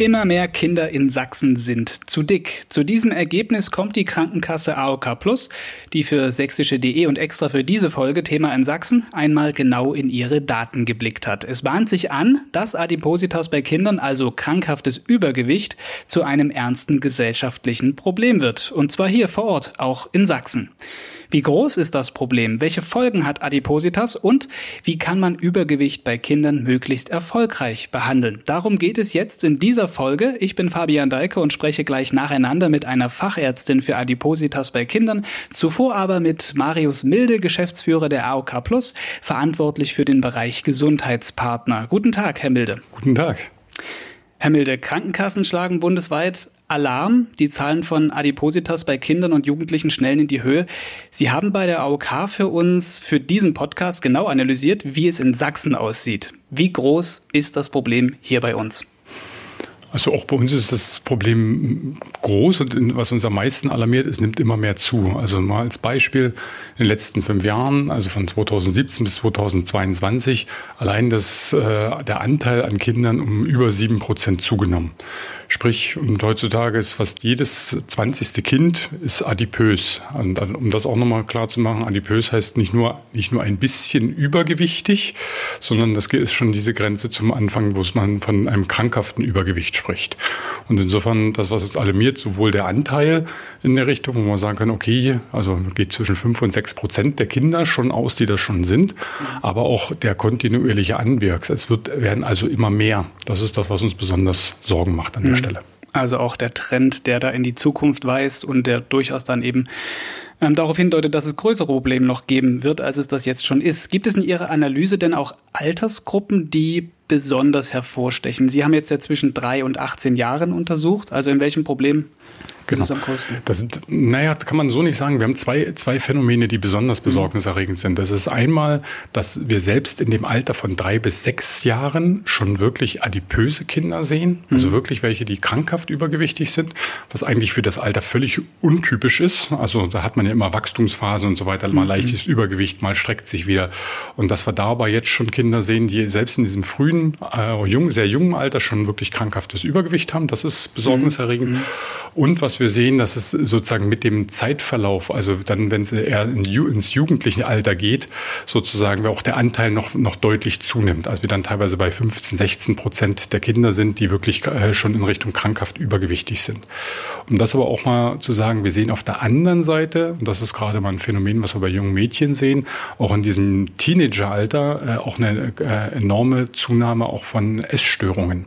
Immer mehr Kinder in Sachsen sind zu dick. Zu diesem Ergebnis kommt die Krankenkasse AOK Plus, die für sächsische.de und extra für diese Folge Thema in Sachsen einmal genau in ihre Daten geblickt hat. Es bahnt sich an, dass Adipositas bei Kindern, also krankhaftes Übergewicht, zu einem ernsten gesellschaftlichen Problem wird. Und zwar hier vor Ort, auch in Sachsen. Wie groß ist das Problem? Welche Folgen hat Adipositas? Und wie kann man Übergewicht bei Kindern möglichst erfolgreich behandeln? Darum geht es jetzt in dieser Folge. Ich bin Fabian Deike und spreche gleich nacheinander mit einer Fachärztin für Adipositas bei Kindern. Zuvor aber mit Marius Milde, Geschäftsführer der AOK Plus, verantwortlich für den Bereich Gesundheitspartner. Guten Tag, Herr Milde. Guten Tag. Herr Milde, Krankenkassen schlagen bundesweit Alarm. Die Zahlen von Adipositas bei Kindern und Jugendlichen schnellen in die Höhe. Sie haben bei der AOK für uns, für diesen Podcast genau analysiert, wie es in Sachsen aussieht. Wie groß ist das Problem hier bei uns? Also auch bei uns ist das Problem groß und was uns am meisten alarmiert, es nimmt immer mehr zu. Also mal als Beispiel in den letzten fünf Jahren, also von 2017 bis 2022, allein das, äh, der Anteil an Kindern um über sieben Prozent zugenommen. Sprich, und heutzutage ist fast jedes zwanzigste Kind ist adipös. Und um das auch nochmal klar zu machen, adipös heißt nicht nur, nicht nur ein bisschen übergewichtig, sondern das ist schon diese Grenze zum Anfang, wo man von einem krankhaften Übergewicht spricht. Und insofern, das, was uns alarmiert, sowohl der Anteil in der Richtung, wo man sagen kann, okay, also geht zwischen fünf und sechs Prozent der Kinder schon aus, die das schon sind, aber auch der kontinuierliche Anwirks. Es wird, werden also immer mehr. Das ist das, was uns besonders Sorgen macht an der Stelle. Also auch der Trend, der da in die Zukunft weist und der durchaus dann eben ähm, darauf hindeutet, dass es größere Probleme noch geben wird, als es das jetzt schon ist. Gibt es in Ihrer Analyse denn auch Altersgruppen, die besonders hervorstechen? Sie haben jetzt ja zwischen drei und 18 Jahren untersucht. Also in welchem Problem Genau. Das ist am größten. Das sind, naja, kann man so nicht sagen. Wir haben zwei, zwei Phänomene, die besonders besorgniserregend sind. Das ist einmal, dass wir selbst in dem Alter von drei bis sechs Jahren schon wirklich adipöse Kinder sehen. Also mhm. wirklich welche, die krankhaft übergewichtig sind, was eigentlich für das Alter völlig untypisch ist. Also da hat man ja immer Wachstumsphase und so weiter, mal mhm. leichtes Übergewicht, mal streckt sich wieder. Und dass wir dabei jetzt schon Kinder sehen, die selbst in diesem frühen, äh, jung, sehr jungen Alter schon wirklich krankhaftes Übergewicht haben, das ist besorgniserregend. Mhm. Und was wir sehen, dass es sozusagen mit dem Zeitverlauf, also dann, wenn es eher ins jugendliche Alter geht, sozusagen auch der Anteil noch, noch deutlich zunimmt. Also wir dann teilweise bei 15, 16 Prozent der Kinder sind, die wirklich äh, schon in Richtung krankhaft übergewichtig sind. Um das aber auch mal zu sagen, wir sehen auf der anderen Seite, und das ist gerade mal ein Phänomen, was wir bei jungen Mädchen sehen, auch in diesem Teenageralter äh, auch eine äh, enorme Zunahme auch von Essstörungen.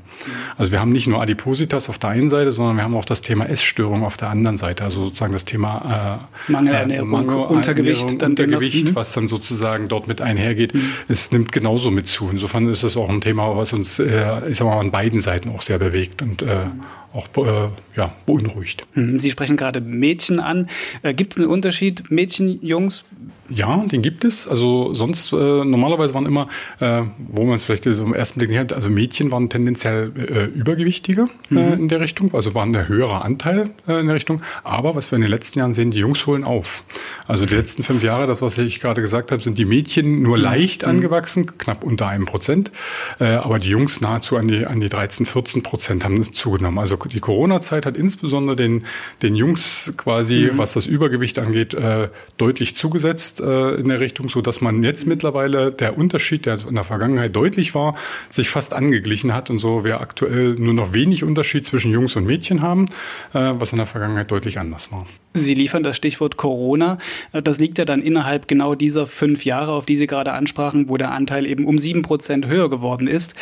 Also wir haben nicht nur Adipositas auf der einen Seite, sondern wir haben auch das Thema Essstörung auf der anderen Seite. Also sozusagen das Thema äh, Mangelernährung, äh, Mangel, Untergewicht, dann Untergewicht, mhm. was dann sozusagen dort mit einhergeht, mhm. es nimmt genauso mit zu. Insofern ist es auch ein Thema, was uns, äh, ich sag mal, an beiden Seiten auch sehr bewegt und äh, auch äh, ja, beunruhigt. Mhm. Sie sprechen gerade Mädchen an. Äh, gibt es einen Unterschied Mädchen, Jungs? Ja, den gibt es. Also sonst äh, normalerweise waren immer, äh, wo man es vielleicht so im ersten Blick nicht hat, also Mädchen waren tendenziell äh, übergewichtiger mhm. in der Richtung, also waren der höhere Anteil in der Richtung. Aber was wir in den letzten Jahren sehen, die Jungs holen auf. Also die letzten fünf Jahre, das was ich gerade gesagt habe, sind die Mädchen nur mhm. leicht mhm. angewachsen, knapp unter einem Prozent, aber die Jungs nahezu an die an die 13, 14 Prozent haben zugenommen. Also die Corona-Zeit hat insbesondere den den Jungs quasi, mhm. was das Übergewicht angeht, äh, deutlich zugesetzt äh, in der Richtung, so dass man jetzt mittlerweile der Unterschied, der in der Vergangenheit deutlich war, sich fast angeglichen hat und so wir aktuell nur noch wenig Unterschied zwischen Jungs und Mädchen haben, äh, was in der Vergangenheit deutlich anders war. Sie liefern das Stichwort Corona. Das liegt ja dann innerhalb genau dieser fünf Jahre, auf die Sie gerade ansprachen, wo der Anteil eben um sieben Prozent höher geworden ist.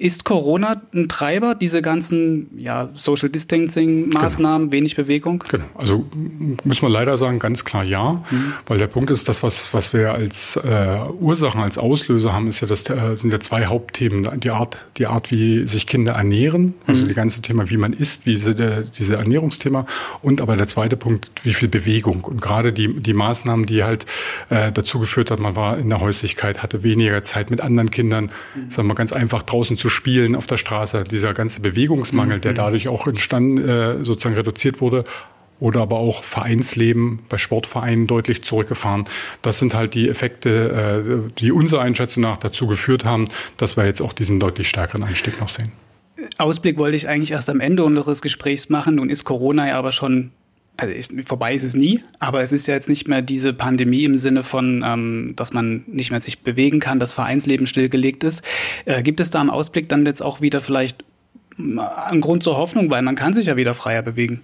Ist Corona ein Treiber, diese ganzen ja, Social Distancing-Maßnahmen, genau. wenig Bewegung? Genau. Also muss man leider sagen, ganz klar ja. Mhm. Weil der Punkt ist, das, was, was wir als äh, Ursachen, als Auslöser haben, ist ja, das äh, sind ja zwei Hauptthemen. Die Art, die Art, wie sich Kinder ernähren, also mhm. die ganze Thema, wie man isst, wie diese, der, diese Ernährungsthema. Und aber der zweite Punkt, wie viel Bewegung. Und gerade die, die Maßnahmen, die halt äh, dazu geführt hat, man war in der Häuslichkeit, hatte weniger Zeit mit anderen Kindern, mhm. sagen wir ganz einfach draußen zu spielen auf der Straße, dieser ganze Bewegungsmangel, mhm. der dadurch auch entstanden, äh, sozusagen reduziert wurde, oder aber auch Vereinsleben bei Sportvereinen deutlich zurückgefahren. Das sind halt die Effekte, äh, die unserer Einschätzung nach dazu geführt haben, dass wir jetzt auch diesen deutlich stärkeren Anstieg noch sehen. Ausblick wollte ich eigentlich erst am Ende unseres Gesprächs machen. Nun ist Corona ja aber schon also ist, vorbei ist es nie, aber es ist ja jetzt nicht mehr diese Pandemie im Sinne von, ähm, dass man nicht mehr sich bewegen kann, das Vereinsleben stillgelegt ist. Äh, gibt es da im Ausblick dann jetzt auch wieder vielleicht einen Grund zur Hoffnung, weil man kann sich ja wieder freier bewegen?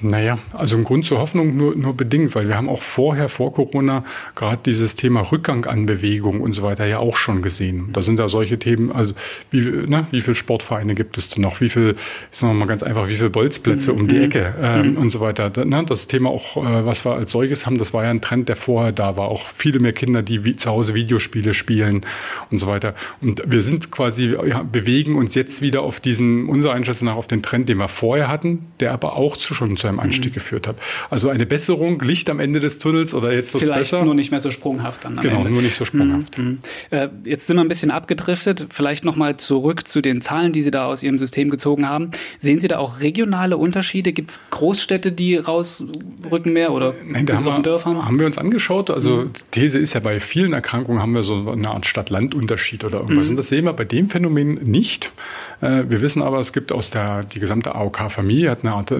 Naja, also ein Grund zur Hoffnung nur, nur bedingt, weil wir haben auch vorher, vor Corona, gerade dieses Thema Rückgang an Bewegung und so weiter ja auch schon gesehen. Da sind ja solche Themen, also wie, ne, wie viele Sportvereine gibt es denn noch? Wie viel, sagen wir mal ganz einfach, wie viele Bolzplätze mhm. um die mhm. Ecke ähm, mhm. und so weiter. Ne, das Thema auch, äh, was wir als solches haben, das war ja ein Trend, der vorher da war. Auch viele mehr Kinder, die wie, zu Hause Videospiele spielen und so weiter. Und wir sind quasi, ja, bewegen uns jetzt wieder auf diesen, unserer Einschätzung nach, auf den Trend, den wir vorher hatten, der aber auch zu, schon zu einem Anstieg mhm. geführt hat. Also eine Besserung, Licht am Ende des Tunnels oder jetzt wird es besser. nur nicht mehr so sprunghaft dann. genau, Ende. nur nicht so sprunghaft. Mhm. Äh, jetzt sind wir ein bisschen abgedriftet. Vielleicht nochmal zurück zu den Zahlen, die Sie da aus Ihrem System gezogen haben. Sehen Sie da auch regionale Unterschiede? Gibt es Großstädte, die rausrücken mehr oder Nein, da haben wir, Dörfern? haben wir uns angeschaut. Also mhm. These ist ja, bei vielen Erkrankungen haben wir so eine Art Stadt-Land-Unterschied oder irgendwas. Mhm. Und das sehen wir bei dem Phänomen nicht. Äh, wir wissen aber, es gibt aus der, die gesamte AOK-Familie, hat eine Art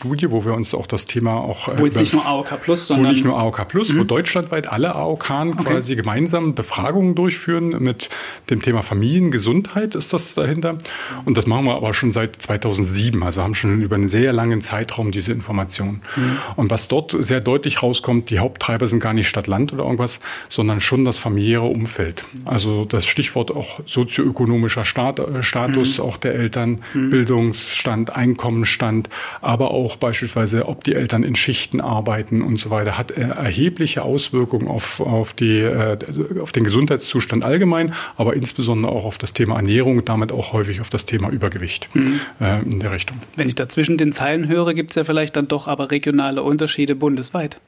Familienstudie, wo wir uns auch das Thema auch. Äh, wo jetzt nicht nur AOK Plus, sondern. Wo nicht nur AOK Plus, mhm. wo deutschlandweit alle AOK okay. quasi gemeinsam Befragungen durchführen mit dem Thema Familiengesundheit ist das dahinter. Und das machen wir aber schon seit 2007, also haben schon über einen sehr langen Zeitraum diese Informationen. Mhm. Und was dort sehr deutlich rauskommt, die Haupttreiber sind gar nicht Stadt-Land oder irgendwas, sondern schon das familiäre Umfeld. Also das Stichwort auch sozioökonomischer äh, Status mhm. auch der Eltern, mhm. Bildungsstand, Einkommensstand, aber auch beispielsweise, ob die Eltern in Schichten arbeiten und so weiter, hat erhebliche Auswirkungen auf, auf, die, äh, auf den Gesundheitszustand allgemein, aber insbesondere auch auf das Thema Ernährung und damit auch häufig auf das Thema Übergewicht mhm. äh, in der Richtung. Wenn ich da zwischen den Zeilen höre, gibt es ja vielleicht dann doch aber regionale Unterschiede bundesweit.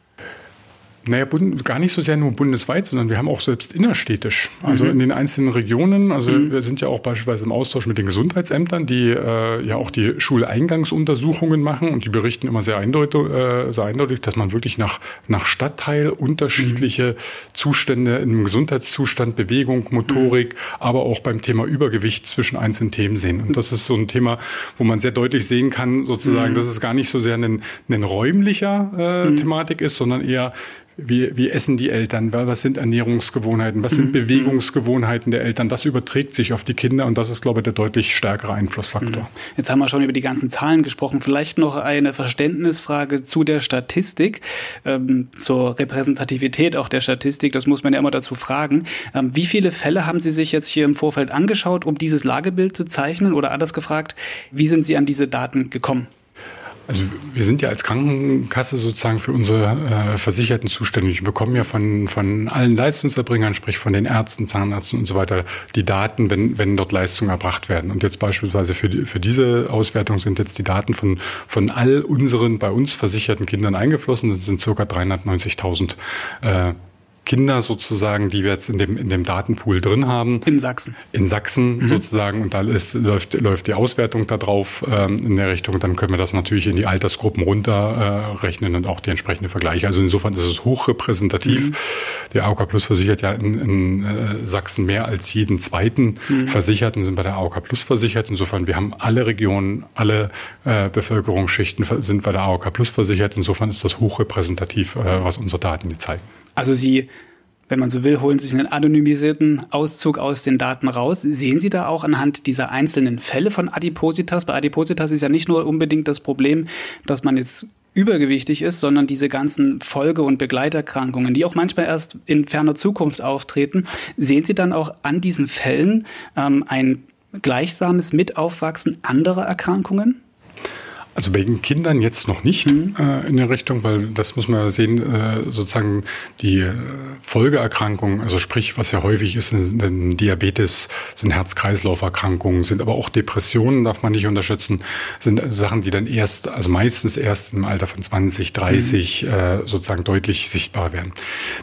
Naja, gar nicht so sehr nur bundesweit, sondern wir haben auch selbst innerstädtisch. Also mhm. in den einzelnen Regionen. Also mhm. wir sind ja auch beispielsweise im Austausch mit den Gesundheitsämtern, die äh, ja auch die Schuleingangsuntersuchungen machen und die berichten immer sehr eindeutig, äh, sehr eindeutig dass man wirklich nach, nach Stadtteil unterschiedliche mhm. Zustände im Gesundheitszustand, Bewegung, Motorik, mhm. aber auch beim Thema Übergewicht zwischen einzelnen Themen sehen. Und das ist so ein Thema, wo man sehr deutlich sehen kann, sozusagen, mhm. dass es gar nicht so sehr ein, ein räumlicher äh, mhm. Thematik ist, sondern eher wie, wie essen die Eltern, was sind Ernährungsgewohnheiten, was sind mhm. Bewegungsgewohnheiten der Eltern, das überträgt sich auf die Kinder und das ist, glaube ich, der deutlich stärkere Einflussfaktor. Mhm. Jetzt haben wir schon über die ganzen Zahlen gesprochen. Vielleicht noch eine Verständnisfrage zu der Statistik, ähm, zur Repräsentativität auch der Statistik. Das muss man ja immer dazu fragen. Ähm, wie viele Fälle haben Sie sich jetzt hier im Vorfeld angeschaut, um dieses Lagebild zu zeichnen? Oder anders gefragt, wie sind Sie an diese Daten gekommen? Also wir sind ja als Krankenkasse sozusagen für unsere äh, Versicherten zuständig. Wir bekommen ja von, von allen Leistungserbringern, sprich von den Ärzten, Zahnärzten und so weiter, die Daten, wenn, wenn dort Leistungen erbracht werden. Und jetzt beispielsweise für, die, für diese Auswertung sind jetzt die Daten von, von all unseren bei uns versicherten Kindern eingeflossen. Das sind circa 390.000 äh, Kinder sozusagen, die wir jetzt in dem, in dem Datenpool drin haben. In Sachsen. In Sachsen mhm. sozusagen. Und da ist, läuft, läuft die Auswertung da drauf ähm, in der Richtung. Dann können wir das natürlich in die Altersgruppen runterrechnen äh, und auch die entsprechende Vergleiche. Also insofern ist es hochrepräsentativ. Mhm. Der AOK Plus versichert ja in, in äh, Sachsen mehr als jeden zweiten mhm. Versicherten sind bei der AOK Plus versichert. Insofern, wir haben alle Regionen, alle äh, Bevölkerungsschichten sind bei der AOK Plus versichert. Insofern ist das hochrepräsentativ, äh, was unsere Daten hier zeigen. Also Sie, wenn man so will, holen sich einen anonymisierten Auszug aus den Daten raus. Sehen Sie da auch anhand dieser einzelnen Fälle von Adipositas? Bei Adipositas ist ja nicht nur unbedingt das Problem, dass man jetzt übergewichtig ist, sondern diese ganzen Folge- und Begleiterkrankungen, die auch manchmal erst in ferner Zukunft auftreten. Sehen Sie dann auch an diesen Fällen ähm, ein gleichsames Mitaufwachsen anderer Erkrankungen? Also bei den Kindern jetzt noch nicht mhm. äh, in der Richtung, weil das muss man sehen, äh, sozusagen die äh, Folgeerkrankungen, also sprich, was ja häufig ist, sind Diabetes, sind Herz-Kreislauf-Erkrankungen, sind aber auch Depressionen, darf man nicht unterschätzen, sind Sachen, die dann erst, also meistens erst im Alter von 20, 30 mhm. äh, sozusagen deutlich sichtbar werden.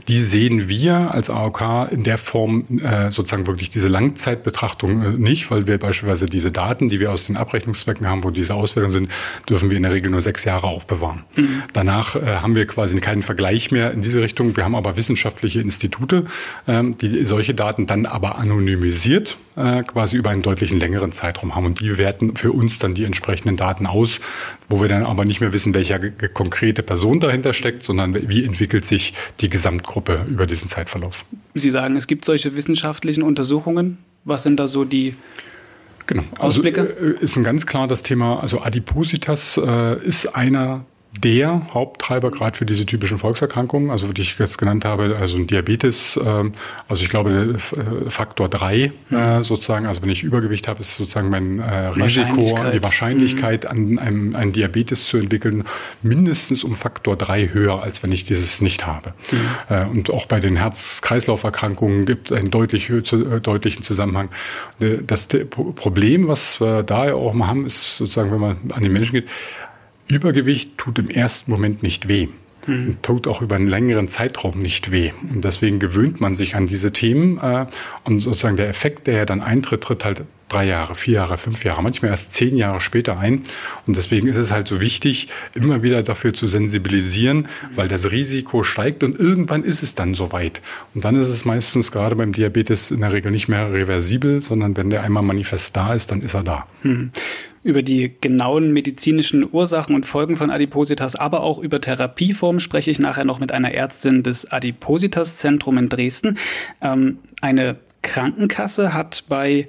Die sehen wir als AOK in der Form äh, sozusagen wirklich diese Langzeitbetrachtung äh, nicht, weil wir beispielsweise diese Daten, die wir aus den Abrechnungszwecken haben, wo diese Auswertungen sind, dürfen wir in der Regel nur sechs Jahre aufbewahren. Mhm. Danach äh, haben wir quasi keinen Vergleich mehr in diese Richtung. Wir haben aber wissenschaftliche Institute, ähm, die solche Daten dann aber anonymisiert äh, quasi über einen deutlichen längeren Zeitraum haben. Und die werten für uns dann die entsprechenden Daten aus, wo wir dann aber nicht mehr wissen, welche konkrete Person dahinter steckt, sondern wie entwickelt sich die Gesamtgruppe über diesen Zeitverlauf. Sie sagen, es gibt solche wissenschaftlichen Untersuchungen. Was sind da so die Genau. Also Ausblicke? Äh, ist ein ganz klar das Thema, also Adipositas äh, ist einer der Haupttreiber gerade für diese typischen Volkserkrankungen, also die ich jetzt genannt habe, also ein Diabetes, ähm, also ich glaube äh, Faktor drei äh, sozusagen, also wenn ich Übergewicht habe, ist sozusagen mein äh, Risiko, die Wahrscheinlichkeit mhm. an einem, einen Diabetes zu entwickeln, mindestens um Faktor drei höher, als wenn ich dieses nicht habe. Mhm. Und auch bei den Herz-Kreislauf-Erkrankungen gibt es einen deutlich, deutlichen Zusammenhang. Das Problem, was wir da ja auch mal haben, ist sozusagen, wenn man an den Menschen geht, Übergewicht tut im ersten Moment nicht weh. Mhm. Tut auch über einen längeren Zeitraum nicht weh. Und deswegen gewöhnt man sich an diese Themen. Äh, und sozusagen der Effekt, der ja dann eintritt, tritt halt drei Jahre, vier Jahre, fünf Jahre, manchmal erst zehn Jahre später ein. Und deswegen ist es halt so wichtig, immer wieder dafür zu sensibilisieren, weil das Risiko steigt und irgendwann ist es dann soweit. Und dann ist es meistens gerade beim Diabetes in der Regel nicht mehr reversibel, sondern wenn der einmal manifest da ist, dann ist er da. Hm. Über die genauen medizinischen Ursachen und Folgen von Adipositas, aber auch über Therapieformen spreche ich nachher noch mit einer Ärztin des Adipositas-Zentrum in Dresden. Ähm, eine Krankenkasse hat bei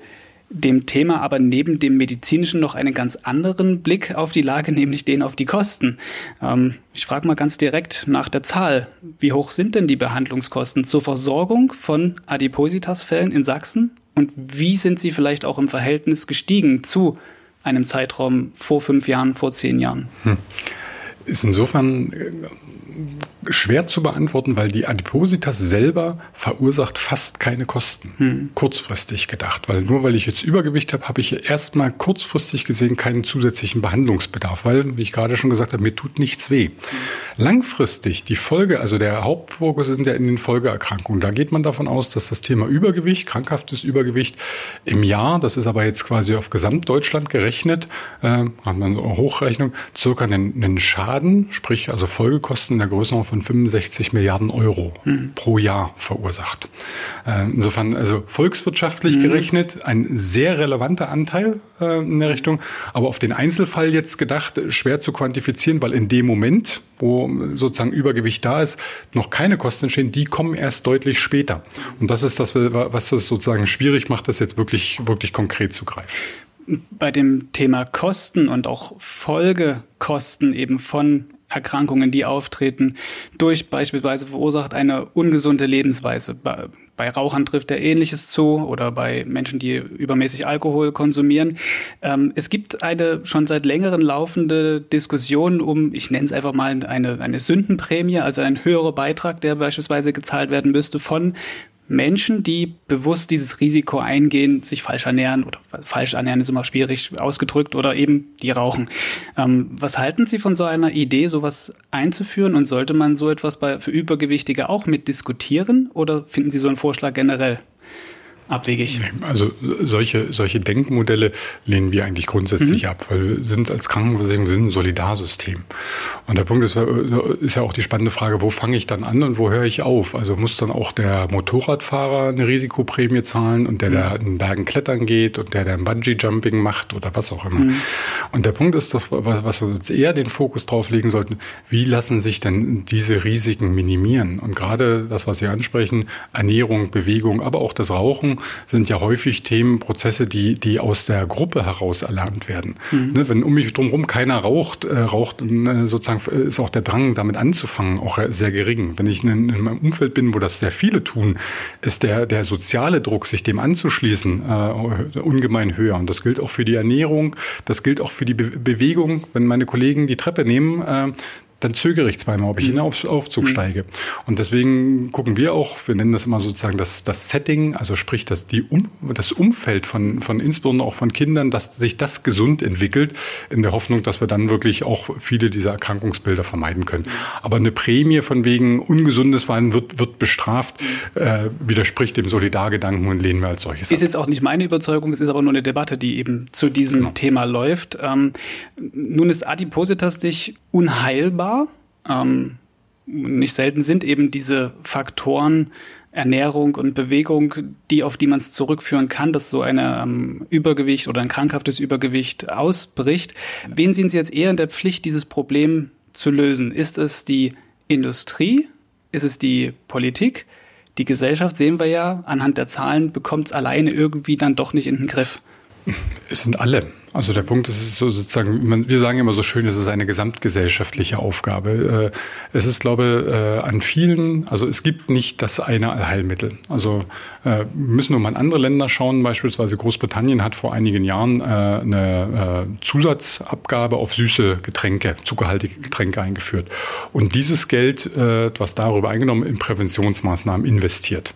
dem Thema aber neben dem medizinischen noch einen ganz anderen Blick auf die Lage, nämlich den auf die Kosten. Ähm, ich frage mal ganz direkt nach der Zahl. Wie hoch sind denn die Behandlungskosten zur Versorgung von Adipositas-Fällen in Sachsen? Und wie sind sie vielleicht auch im Verhältnis gestiegen zu einem Zeitraum vor fünf Jahren, vor zehn Jahren? Hm. Ist insofern äh, schwer zu beantworten, weil die Adipositas selber verursacht fast keine Kosten. Hm. Kurzfristig gedacht, weil nur weil ich jetzt Übergewicht habe, habe ich erstmal kurzfristig gesehen keinen zusätzlichen Behandlungsbedarf, weil, wie ich gerade schon gesagt habe, mir tut nichts weh. Hm. Langfristig, die Folge, also der Hauptfokus sind ja in den Folgeerkrankungen. Da geht man davon aus, dass das Thema Übergewicht, krankhaftes Übergewicht im Jahr, das ist aber jetzt quasi auf Gesamtdeutschland gerechnet, äh, hat man so eine Hochrechnung, circa einen, einen Schaden, sprich also Folgekosten in der Größenordnung von 65 Milliarden Euro mhm. pro Jahr verursacht. Äh, insofern also volkswirtschaftlich mhm. gerechnet ein sehr relevanter Anteil äh, in der Richtung, aber auf den Einzelfall jetzt gedacht schwer zu quantifizieren, weil in dem Moment, wo sozusagen Übergewicht da ist, noch keine Kosten entstehen, die kommen erst deutlich später. Und das ist das, was es sozusagen schwierig macht, das jetzt wirklich, wirklich konkret zu greifen bei dem Thema Kosten und auch Folgekosten eben von Erkrankungen, die auftreten, durch beispielsweise verursacht eine ungesunde Lebensweise. Bei, bei Rauchern trifft er Ähnliches zu oder bei Menschen, die übermäßig Alkohol konsumieren. Ähm, es gibt eine schon seit längerem laufende Diskussion um, ich nenne es einfach mal eine, eine Sündenprämie, also ein höherer Beitrag, der beispielsweise gezahlt werden müsste von Menschen, die bewusst dieses Risiko eingehen, sich falsch ernähren oder falsch ernähren ist immer schwierig ausgedrückt oder eben die rauchen. Ähm, was halten Sie von so einer Idee, sowas einzuführen? Und sollte man so etwas bei, für Übergewichtige auch mit diskutieren? Oder finden Sie so einen Vorschlag generell abwegig. Also solche, solche Denkmodelle lehnen wir eigentlich grundsätzlich mhm. ab, weil wir sind als Krankenversicherung sind ein Solidarsystem. Und der Punkt ist, ist ja auch die spannende Frage, wo fange ich dann an und wo höre ich auf? Also muss dann auch der Motorradfahrer eine Risikoprämie zahlen und der, mhm. der in Bergen klettern geht und der, der ein Bungee-Jumping macht oder was auch immer. Mhm. Und der Punkt ist, dass, was, was wir uns eher den Fokus drauf legen sollten, wie lassen sich denn diese Risiken minimieren? Und gerade das, was Sie ansprechen, Ernährung, Bewegung, aber auch das Rauchen, sind ja häufig Themen, Prozesse, die, die aus der Gruppe heraus erlernt werden. Mhm. Ne, wenn um mich drumherum keiner raucht, äh, raucht äh, sozusagen ist auch der Drang, damit anzufangen, auch sehr gering. Wenn ich in, in meinem Umfeld bin, wo das sehr viele tun, ist der, der soziale Druck, sich dem anzuschließen, äh, ungemein höher. Und das gilt auch für die Ernährung, das gilt auch für die Be Bewegung. Wenn meine Kollegen die Treppe nehmen, äh, dann zögere ich zweimal, ob ich in den Auf Aufzug mhm. steige. Und deswegen gucken wir auch, wir nennen das immer sozusagen das, das Setting, also sprich das, die um, das Umfeld von, von insbesondere auch von Kindern, dass sich das gesund entwickelt, in der Hoffnung, dass wir dann wirklich auch viele dieser Erkrankungsbilder vermeiden können. Aber eine Prämie von wegen ungesundes Wein wird, wird bestraft, äh, widerspricht dem Solidargedanken und lehnen wir als solches Ist ab. jetzt auch nicht meine Überzeugung, es ist aber nur eine Debatte, die eben zu diesem genau. Thema läuft. Ähm, nun ist Adipositas dich unheilbar ähm, nicht selten sind eben diese Faktoren Ernährung und Bewegung, die auf die man es zurückführen kann, dass so ein ähm, Übergewicht oder ein krankhaftes Übergewicht ausbricht. Wen sehen Sie jetzt eher in der Pflicht, dieses Problem zu lösen? Ist es die Industrie? Ist es die Politik? Die Gesellschaft sehen wir ja, anhand der Zahlen bekommt es alleine irgendwie dann doch nicht in den Griff. Es sind alle. Also der Punkt ist so sozusagen, wir sagen immer so schön, es ist eine gesamtgesellschaftliche Aufgabe. Äh, es ist, glaube äh, an vielen, also es gibt nicht das eine Allheilmittel. Also äh, wir müssen nur mal in andere Länder schauen. Beispielsweise Großbritannien hat vor einigen Jahren eine Zusatzabgabe auf süße Getränke, zuckerhaltige Getränke eingeführt. Und dieses Geld, was darüber eingenommen, in Präventionsmaßnahmen investiert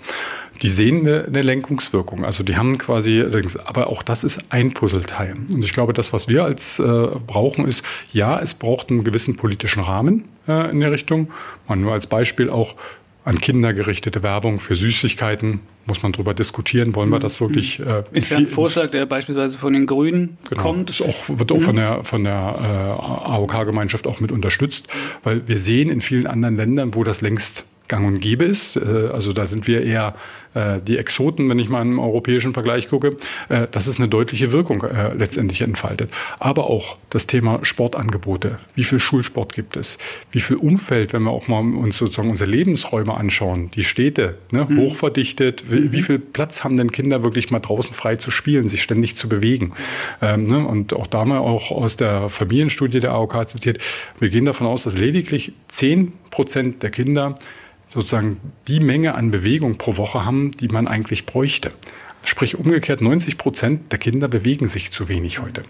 die sehen eine, eine Lenkungswirkung. Also die haben quasi, aber auch das ist ein Puzzleteil. Und ich glaube, das, was wir als äh, brauchen, ist, ja, es braucht einen gewissen politischen Rahmen äh, in der Richtung. Mal nur als Beispiel auch an Kinder gerichtete Werbung für Süßigkeiten. Muss man darüber diskutieren, wollen wir das wirklich? Äh, ist ja ein Vorschlag, der beispielsweise von den Grünen genau, kommt. Das auch, wird auch mhm. von der, von der äh, AOK-Gemeinschaft auch mit unterstützt, weil wir sehen in vielen anderen Ländern, wo das längst gang und gäbe ist. Äh, also da sind wir eher äh, die Exoten, wenn ich mal im europäischen Vergleich gucke. Äh, das ist eine deutliche Wirkung letztendlich entfaltet. Aber auch das Thema Sportangebote. Wie viel Schulsport gibt es? Wie viel Umfeld, wenn wir auch mal uns sozusagen unsere Lebensräume anschauen, die Städte, ne, mhm. hochverdichtet. Wie, mhm. wie, viel Platz haben denn Kinder wirklich mal draußen frei zu spielen, sich ständig zu bewegen? Ähm, ne, und auch da mal auch aus der Familienstudie der AOK zitiert, wir gehen davon aus, dass lediglich zehn Prozent der Kinder sozusagen die Menge an Bewegung pro Woche haben, die man eigentlich bräuchte. Sprich umgekehrt, 90 Prozent der Kinder bewegen sich zu wenig heute.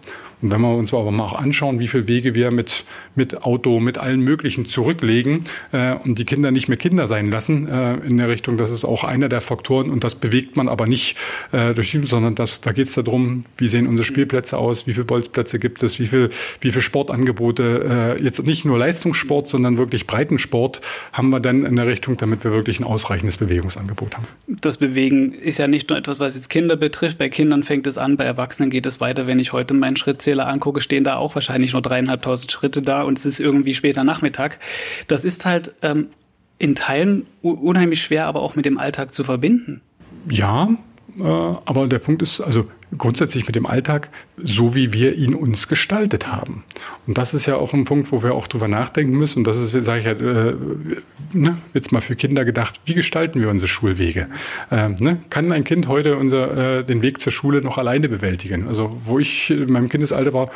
Und wenn wir uns aber mal auch anschauen, wie viele Wege wir mit, mit Auto, mit allen möglichen zurücklegen äh, und die Kinder nicht mehr Kinder sein lassen, äh, in der Richtung, das ist auch einer der Faktoren und das bewegt man aber nicht äh, durch die, sondern das, da geht es darum, wie sehen unsere Spielplätze aus, wie viele Bolzplätze gibt es, wie viel, wie viel Sportangebote, äh, jetzt nicht nur Leistungssport, sondern wirklich Breitensport haben wir dann in der Richtung, damit wir wirklich ein ausreichendes Bewegungsangebot haben. Das Bewegen ist ja nicht nur etwas, was jetzt Kinder betrifft. Bei Kindern fängt es an, bei Erwachsenen geht es weiter. Wenn ich heute meinen Schritt zähle, Schrittzähler angucke, stehen da auch wahrscheinlich nur dreieinhalbtausend Schritte da und es ist irgendwie später Nachmittag. Das ist halt ähm, in Teilen unheimlich schwer, aber auch mit dem Alltag zu verbinden. Ja, äh, aber der Punkt ist, also grundsätzlich mit dem Alltag, so wie wir ihn uns gestaltet haben. Und das ist ja auch ein Punkt, wo wir auch drüber nachdenken müssen. Und das ist, sage ich halt, äh, ne, jetzt mal für Kinder gedacht, wie gestalten wir unsere Schulwege? Ähm, ne? Kann ein Kind heute unser, äh, den Weg zur Schule noch alleine bewältigen? Also wo ich in meinem Kindesalter war,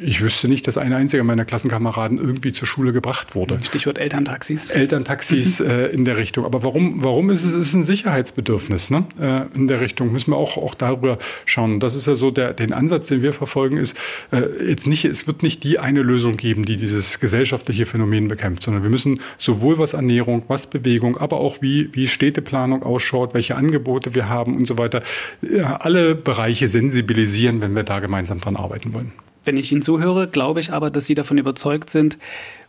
ich wüsste nicht, dass ein einziger meiner Klassenkameraden irgendwie zur Schule gebracht wurde. Stichwort Elterntaxis. Elterntaxis äh, in der Richtung. Aber warum, warum ist es, ist ein Sicherheitsbedürfnis ne? Äh, in der Richtung? Müssen wir auch, auch darüber schauen das ist ja so der, den Ansatz, den wir verfolgen, ist äh, jetzt nicht, es wird nicht die eine Lösung geben, die dieses gesellschaftliche Phänomen bekämpft, sondern wir müssen sowohl was Ernährung, was Bewegung, aber auch wie, wie Städteplanung ausschaut, welche Angebote wir haben und so weiter, ja, alle Bereiche sensibilisieren, wenn wir da gemeinsam dran arbeiten wollen. Wenn ich Ihnen zuhöre, glaube ich aber, dass Sie davon überzeugt sind,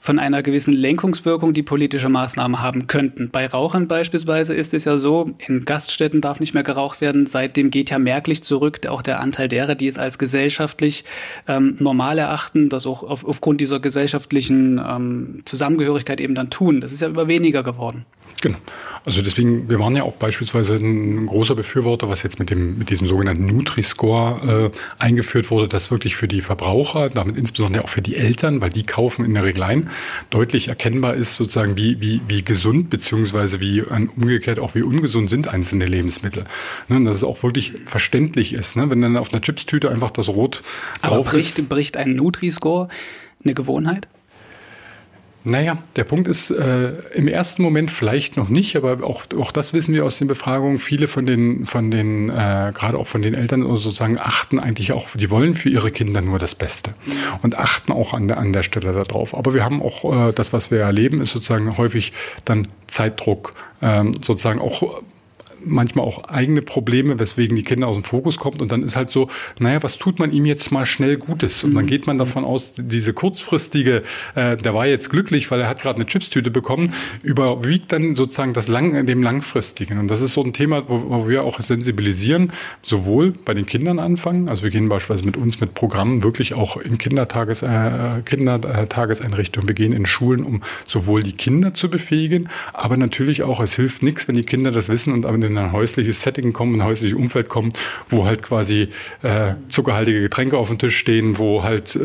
von einer gewissen Lenkungswirkung, die politische Maßnahmen haben könnten. Bei Rauchern beispielsweise ist es ja so, in Gaststätten darf nicht mehr geraucht werden. Seitdem geht ja merklich zurück auch der Anteil derer, die es als gesellschaftlich ähm, normal erachten, das auch auf, aufgrund dieser gesellschaftlichen ähm, Zusammengehörigkeit eben dann tun. Das ist ja immer weniger geworden. Genau. Also deswegen, wir waren ja auch beispielsweise ein großer Befürworter, was jetzt mit dem mit diesem sogenannten Nutri-Score äh, eingeführt wurde, das wirklich für die Verbraucher, damit insbesondere auch für die Eltern, weil die kaufen in der Regel ein, deutlich erkennbar ist, sozusagen, wie, wie, wie gesund beziehungsweise wie umgekehrt auch wie ungesund sind einzelne Lebensmittel. Ne, und dass es auch wirklich verständlich ist. Ne? Wenn dann auf einer Chipstüte einfach das Rot Aber drauf bricht, ist. bricht ein Nutri-Score eine Gewohnheit? Naja, der Punkt ist, äh, im ersten Moment vielleicht noch nicht, aber auch, auch das wissen wir aus den Befragungen. Viele von den, von den, äh, gerade auch von den Eltern sozusagen achten eigentlich auch, die wollen für ihre Kinder nur das Beste und achten auch an der, an der Stelle darauf. Aber wir haben auch, äh, das, was wir erleben, ist sozusagen häufig dann Zeitdruck, ähm, sozusagen auch manchmal auch eigene Probleme, weswegen die Kinder aus dem Fokus kommt. Und dann ist halt so, naja, was tut man ihm jetzt mal schnell Gutes? Und dann mhm. geht man davon aus, diese kurzfristige, äh, der war jetzt glücklich, weil er hat gerade eine Chipstüte bekommen, überwiegt dann sozusagen das lang, dem langfristigen. Und das ist so ein Thema, wo, wo wir auch sensibilisieren, sowohl bei den Kindern anfangen, also wir gehen beispielsweise mit uns mit Programmen wirklich auch in Kindertages, äh, Kindertageseinrichtungen, wir gehen in Schulen, um sowohl die Kinder zu befähigen, aber natürlich auch, es hilft nichts, wenn die Kinder das wissen und aber in ein häusliches Setting kommen, ein häusliches Umfeld kommen, wo halt quasi äh, zuckerhaltige Getränke auf dem Tisch stehen, wo halt äh,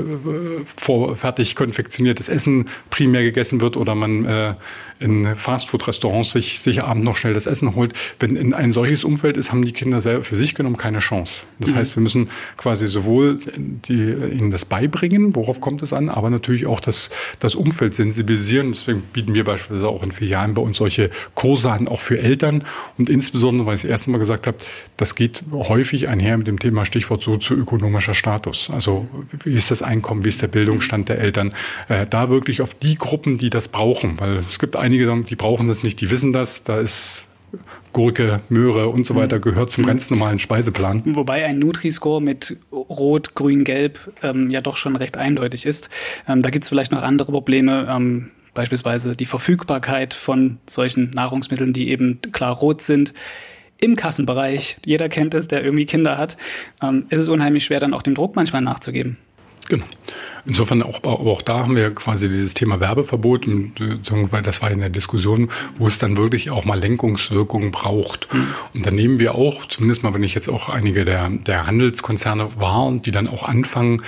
vor fertig konfektioniertes Essen primär gegessen wird oder man äh, in Fastfood-Restaurants sich, sich abend noch schnell das Essen holt. Wenn in ein solches Umfeld ist, haben die Kinder selber für sich genommen keine Chance. Das mhm. heißt, wir müssen quasi sowohl die, ihnen das beibringen, worauf kommt es an, aber natürlich auch das, das Umfeld sensibilisieren. Deswegen bieten wir beispielsweise auch in Filialen bei uns solche Kurse an, auch für Eltern und insbesondere, weil ich das erste Mal gesagt habe, das geht häufig einher mit dem Thema Stichwort sozioökonomischer Status. Also wie ist das Einkommen, wie ist der Bildungsstand der Eltern? Äh, da wirklich auf die Gruppen, die das brauchen, weil es gibt einige, die brauchen das nicht, die wissen das, da ist Gurke, Möhre und so mhm. weiter gehört zum ganz normalen Speiseplan. Wobei ein Nutri-Score mit Rot, Grün, Gelb ähm, ja doch schon recht eindeutig ist. Ähm, da gibt es vielleicht noch andere Probleme. Ähm, beispielsweise die Verfügbarkeit von solchen Nahrungsmitteln, die eben klar rot sind. Im Kassenbereich, jeder kennt es, der irgendwie Kinder hat, ähm, ist es unheimlich schwer, dann auch dem Druck manchmal nachzugeben. Genau. Insofern auch, auch da haben wir quasi dieses Thema Werbeverbot, weil das war in der Diskussion, wo es dann wirklich auch mal Lenkungswirkungen braucht. Mhm. Und dann nehmen wir auch, zumindest mal, wenn ich jetzt auch einige der, der Handelskonzerne war und die dann auch anfangen,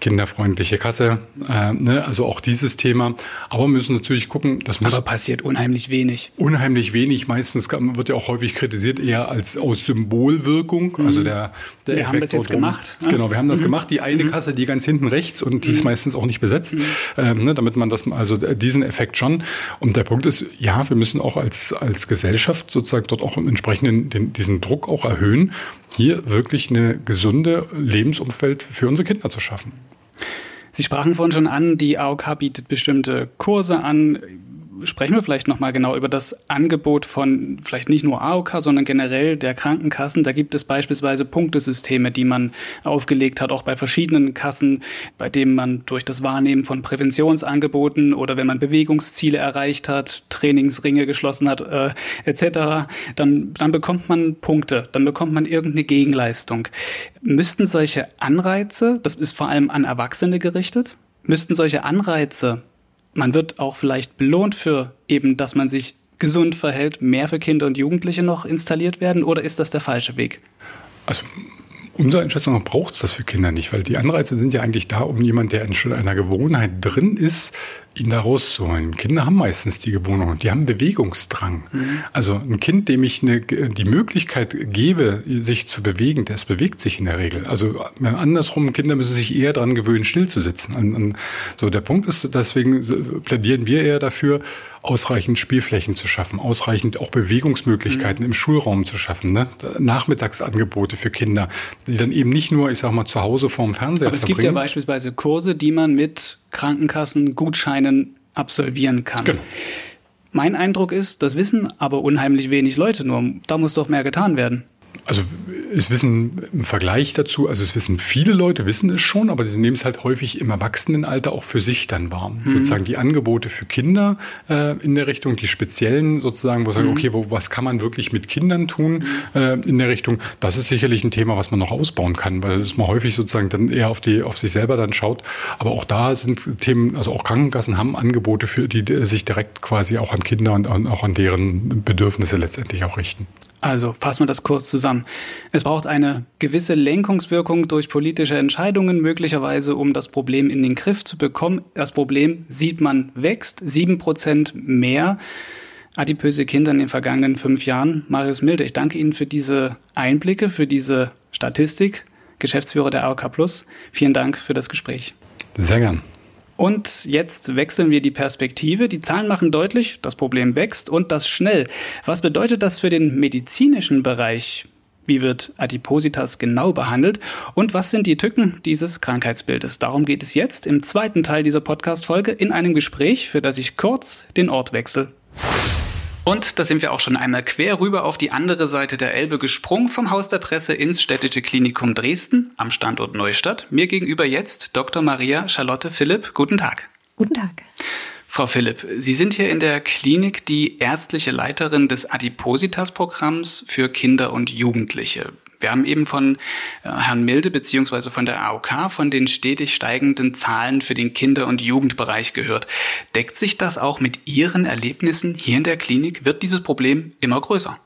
kinderfreundliche Kasse, äh, ne? also auch dieses Thema. Aber wir müssen natürlich gucken, das muss. Aber passiert unheimlich wenig. Unheimlich wenig. Meistens wird ja auch häufig kritisiert eher als aus Symbolwirkung. Mhm. Also der, der wir Effekt haben das jetzt gemacht. Ne? Genau, wir haben das mhm. gemacht. Die eine mhm. Kasse, die ganz hinten rechts und die ist mhm. meistens auch nicht besetzt, mhm. ähm, ne? damit man das, also diesen Effekt schon. Und der Punkt ist, ja, wir müssen auch als als Gesellschaft sozusagen dort auch entsprechend den, diesen Druck auch erhöhen, hier wirklich eine gesunde Lebensumfeld für unsere Kinder zu schaffen. Sie sprachen vorhin schon an, die AOK bietet bestimmte Kurse an sprechen wir vielleicht nochmal genau über das Angebot von vielleicht nicht nur AOK, sondern generell der Krankenkassen. Da gibt es beispielsweise Punktesysteme, die man aufgelegt hat, auch bei verschiedenen Kassen, bei denen man durch das Wahrnehmen von Präventionsangeboten oder wenn man Bewegungsziele erreicht hat, Trainingsringe geschlossen hat, äh, etc., dann, dann bekommt man Punkte, dann bekommt man irgendeine Gegenleistung. Müssten solche Anreize, das ist vor allem an Erwachsene gerichtet, müssten solche Anreize man wird auch vielleicht belohnt für eben, dass man sich gesund verhält, mehr für Kinder und Jugendliche noch installiert werden? Oder ist das der falsche Weg? Also unserer Einschätzung nach braucht es das für Kinder nicht, weil die Anreize sind ja eigentlich da, um jemand, der in einer Gewohnheit drin ist, ihn da rauszuholen. Kinder haben meistens die Gewohnung, die haben Bewegungsdrang. Mhm. Also ein Kind, dem ich eine, die Möglichkeit gebe, sich zu bewegen, das bewegt sich in der Regel. Also andersrum, Kinder müssen sich eher daran gewöhnen, still zu sitzen. So, der Punkt ist, deswegen plädieren wir eher dafür, ausreichend Spielflächen zu schaffen, ausreichend auch Bewegungsmöglichkeiten mhm. im Schulraum zu schaffen, ne? Nachmittagsangebote für Kinder, die dann eben nicht nur, ich sag mal, zu Hause vorm Fernseher Aber es gibt ja beispielsweise Kurse, die man mit Krankenkassengutscheinen absolvieren kann. Genau. Mein Eindruck ist, das wissen aber unheimlich wenig Leute nur. Da muss doch mehr getan werden. Also es wissen im Vergleich dazu, also es wissen viele Leute, wissen es schon, aber sie nehmen es halt häufig im Erwachsenenalter auch für sich dann wahr. Mhm. Sozusagen die Angebote für Kinder äh, in der Richtung, die speziellen sozusagen, wo sie mhm. sagen, okay, wo, was kann man wirklich mit Kindern tun äh, in der Richtung, das ist sicherlich ein Thema, was man noch ausbauen kann, weil es man häufig sozusagen dann eher auf die auf sich selber dann schaut. Aber auch da sind Themen, also auch Krankenkassen haben Angebote für die, sich direkt quasi auch an Kinder und, und auch an deren Bedürfnisse letztendlich auch richten. Also fassen wir das kurz zusammen. Es braucht eine gewisse Lenkungswirkung durch politische Entscheidungen, möglicherweise um das Problem in den Griff zu bekommen. Das Problem sieht man wächst, sieben Prozent mehr adipöse Kinder in den vergangenen fünf Jahren. Marius Milde, ich danke Ihnen für diese Einblicke, für diese Statistik. Geschäftsführer der AOK Plus. Vielen Dank für das Gespräch. Sehr gern. Und jetzt wechseln wir die Perspektive. Die Zahlen machen deutlich, das Problem wächst und das schnell. Was bedeutet das für den medizinischen Bereich? Wie wird Adipositas genau behandelt? Und was sind die Tücken dieses Krankheitsbildes? Darum geht es jetzt im zweiten Teil dieser Podcast-Folge in einem Gespräch, für das ich kurz den Ort wechsle. Und da sind wir auch schon einmal quer rüber auf die andere Seite der Elbe gesprungen, vom Haus der Presse ins Städtische Klinikum Dresden am Standort Neustadt. Mir gegenüber jetzt Dr. Maria Charlotte Philipp. Guten Tag. Guten Tag. Frau Philipp, Sie sind hier in der Klinik die ärztliche Leiterin des Adipositas-Programms für Kinder und Jugendliche. Wir haben eben von äh, Herrn Milde beziehungsweise von der AOK von den stetig steigenden Zahlen für den Kinder- und Jugendbereich gehört. Deckt sich das auch mit Ihren Erlebnissen hier in der Klinik? Wird dieses Problem immer größer?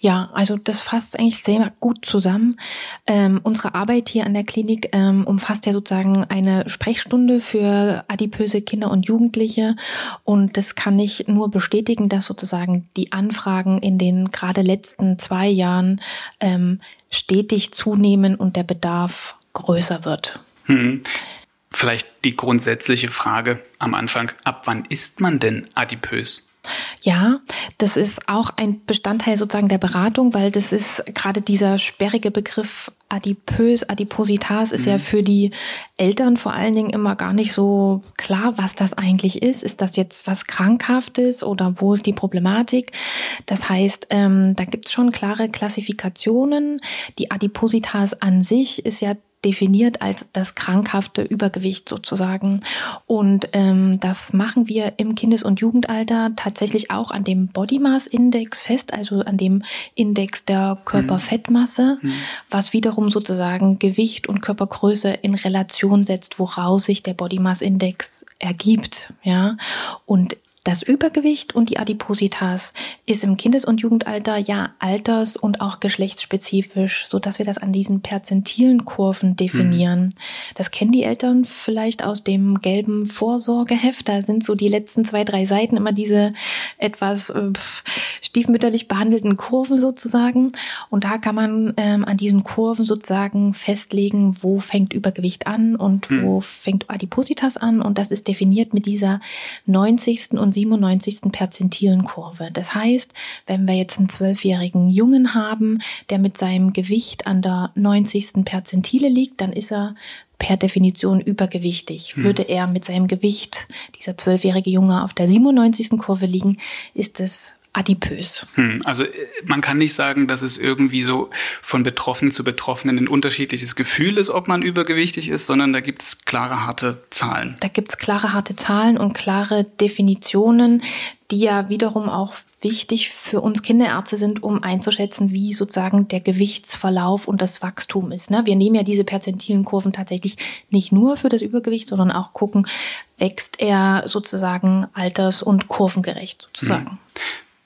Ja, also das fasst eigentlich sehr gut zusammen. Ähm, unsere Arbeit hier an der Klinik ähm, umfasst ja sozusagen eine Sprechstunde für adipöse Kinder und Jugendliche. Und das kann ich nur bestätigen, dass sozusagen die Anfragen in den gerade letzten zwei Jahren ähm, stetig zunehmen und der Bedarf größer wird. Hm. Vielleicht die grundsätzliche Frage am Anfang, ab wann ist man denn adipös? Ja, das ist auch ein Bestandteil sozusagen der Beratung, weil das ist gerade dieser sperrige Begriff adipös, Adipositas ist mhm. ja für die Eltern vor allen Dingen immer gar nicht so klar, was das eigentlich ist. Ist das jetzt was Krankhaftes oder wo ist die Problematik? Das heißt, ähm, da gibt es schon klare Klassifikationen. Die Adipositas an sich ist ja definiert als das krankhafte Übergewicht sozusagen. Und ähm, das machen wir im Kindes- und Jugendalter tatsächlich auch an dem Body Mass Index fest, also an dem Index der Körperfettmasse, mhm. was wiederum sozusagen Gewicht und Körpergröße in Relation setzt, woraus sich der Body Mass Index ergibt. Ja, und das Übergewicht und die Adipositas ist im Kindes- und Jugendalter ja alters- und auch geschlechtsspezifisch, so dass wir das an diesen perzentilen Kurven definieren. Mhm. Das kennen die Eltern vielleicht aus dem gelben Vorsorgeheft. Da sind so die letzten zwei, drei Seiten immer diese etwas äh, stiefmütterlich behandelten Kurven sozusagen. Und da kann man ähm, an diesen Kurven sozusagen festlegen, wo fängt Übergewicht an und mhm. wo fängt Adipositas an. Und das ist definiert mit dieser 90. und 97. Perzentilen Kurve. Das heißt, wenn wir jetzt einen zwölfjährigen Jungen haben, der mit seinem Gewicht an der 90. Perzentile liegt, dann ist er per Definition übergewichtig. Hm. Würde er mit seinem Gewicht, dieser zwölfjährige Junge, auf der 97. Kurve liegen, ist es adipös. Hm, also äh, man kann nicht sagen, dass es irgendwie so von Betroffenen zu Betroffenen ein unterschiedliches Gefühl ist, ob man übergewichtig ist, sondern da gibt es klare, harte Zahlen. Da gibt es klare, harte Zahlen und klare Definitionen, die ja wiederum auch wichtig für uns Kinderärzte sind, um einzuschätzen, wie sozusagen der Gewichtsverlauf und das Wachstum ist. Ne? Wir nehmen ja diese perzentilen Kurven tatsächlich nicht nur für das Übergewicht, sondern auch gucken, wächst er sozusagen alters- und kurvengerecht sozusagen. Hm.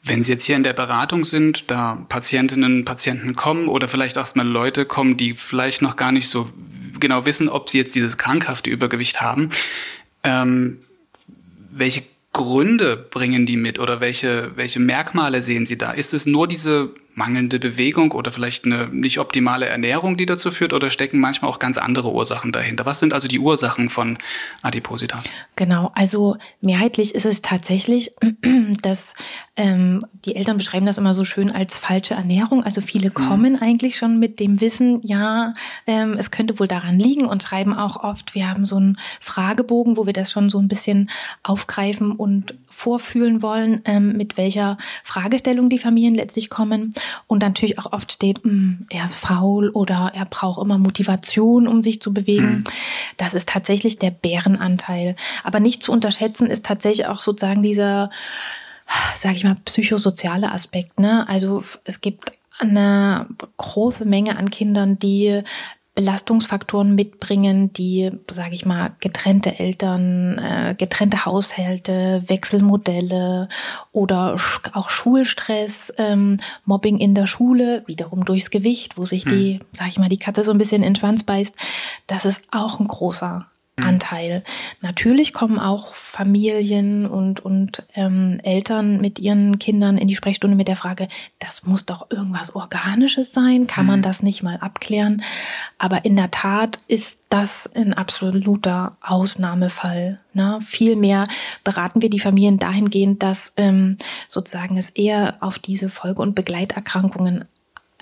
Wenn Sie jetzt hier in der Beratung sind, da Patientinnen, Patienten kommen oder vielleicht erstmal Leute kommen, die vielleicht noch gar nicht so genau wissen, ob sie jetzt dieses krankhafte Übergewicht haben, ähm, welche Gründe bringen die mit oder welche, welche Merkmale sehen Sie da? Ist es nur diese mangelnde Bewegung oder vielleicht eine nicht optimale Ernährung, die dazu führt oder stecken manchmal auch ganz andere Ursachen dahinter? Was sind also die Ursachen von Adipositas? Genau, also mehrheitlich ist es tatsächlich, dass ähm, die Eltern beschreiben das immer so schön als falsche Ernährung. Also viele mhm. kommen mhm. eigentlich schon mit dem Wissen, ja, ähm, es könnte wohl daran liegen und schreiben auch oft, wir haben so einen Fragebogen, wo wir das schon so ein bisschen aufgreifen und vorfühlen wollen, ähm, mit welcher Fragestellung die Familien letztlich kommen. Und natürlich auch oft steht, mh, hm, er ist faul oder er braucht immer Motivation, um sich zu bewegen. Mhm. Das ist tatsächlich der Bärenanteil. Aber nicht zu unterschätzen ist tatsächlich auch sozusagen dieser, sage ich mal, psychosoziale Aspekt. Ne? Also es gibt eine große Menge an Kindern, die Belastungsfaktoren mitbringen, die, sage ich mal, getrennte Eltern, äh, getrennte Haushalte, Wechselmodelle oder auch Schulstress, ähm, Mobbing in der Schule, wiederum durchs Gewicht, wo sich die, hm. sage ich mal, die Katze so ein bisschen in den Schwanz beißt, das ist auch ein großer. Anteil. Natürlich kommen auch Familien und, und ähm, Eltern mit ihren Kindern in die Sprechstunde mit der Frage, das muss doch irgendwas Organisches sein, kann man mhm. das nicht mal abklären? Aber in der Tat ist das ein absoluter Ausnahmefall. Ne? Vielmehr beraten wir die Familien dahingehend, dass ähm, sozusagen es eher auf diese Folge- und Begleiterkrankungen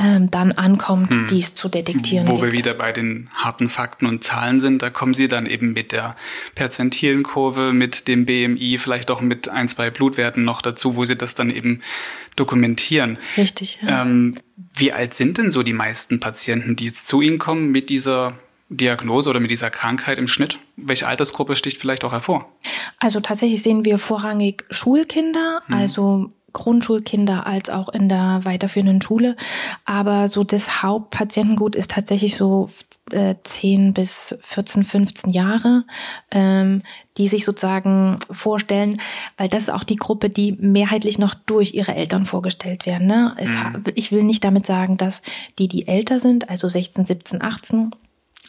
ähm, dann ankommt, hm. dies zu detektieren. Wo gibt. wir wieder bei den harten Fakten und Zahlen sind, da kommen Sie dann eben mit der perzentilen Kurve, mit dem BMI, vielleicht auch mit ein, zwei Blutwerten noch dazu, wo Sie das dann eben dokumentieren. Richtig. Ja. Ähm, wie alt sind denn so die meisten Patienten, die jetzt zu Ihnen kommen mit dieser Diagnose oder mit dieser Krankheit im Schnitt? Welche Altersgruppe sticht vielleicht auch hervor? Also tatsächlich sehen wir vorrangig Schulkinder, hm. also Grundschulkinder als auch in der weiterführenden Schule. Aber so das Hauptpatientengut ist tatsächlich so äh, 10 bis 14, 15 Jahre, ähm, die sich sozusagen vorstellen, weil das ist auch die Gruppe, die mehrheitlich noch durch ihre Eltern vorgestellt werden. Ne? Es, mhm. Ich will nicht damit sagen, dass die, die älter sind, also 16, 17, 18,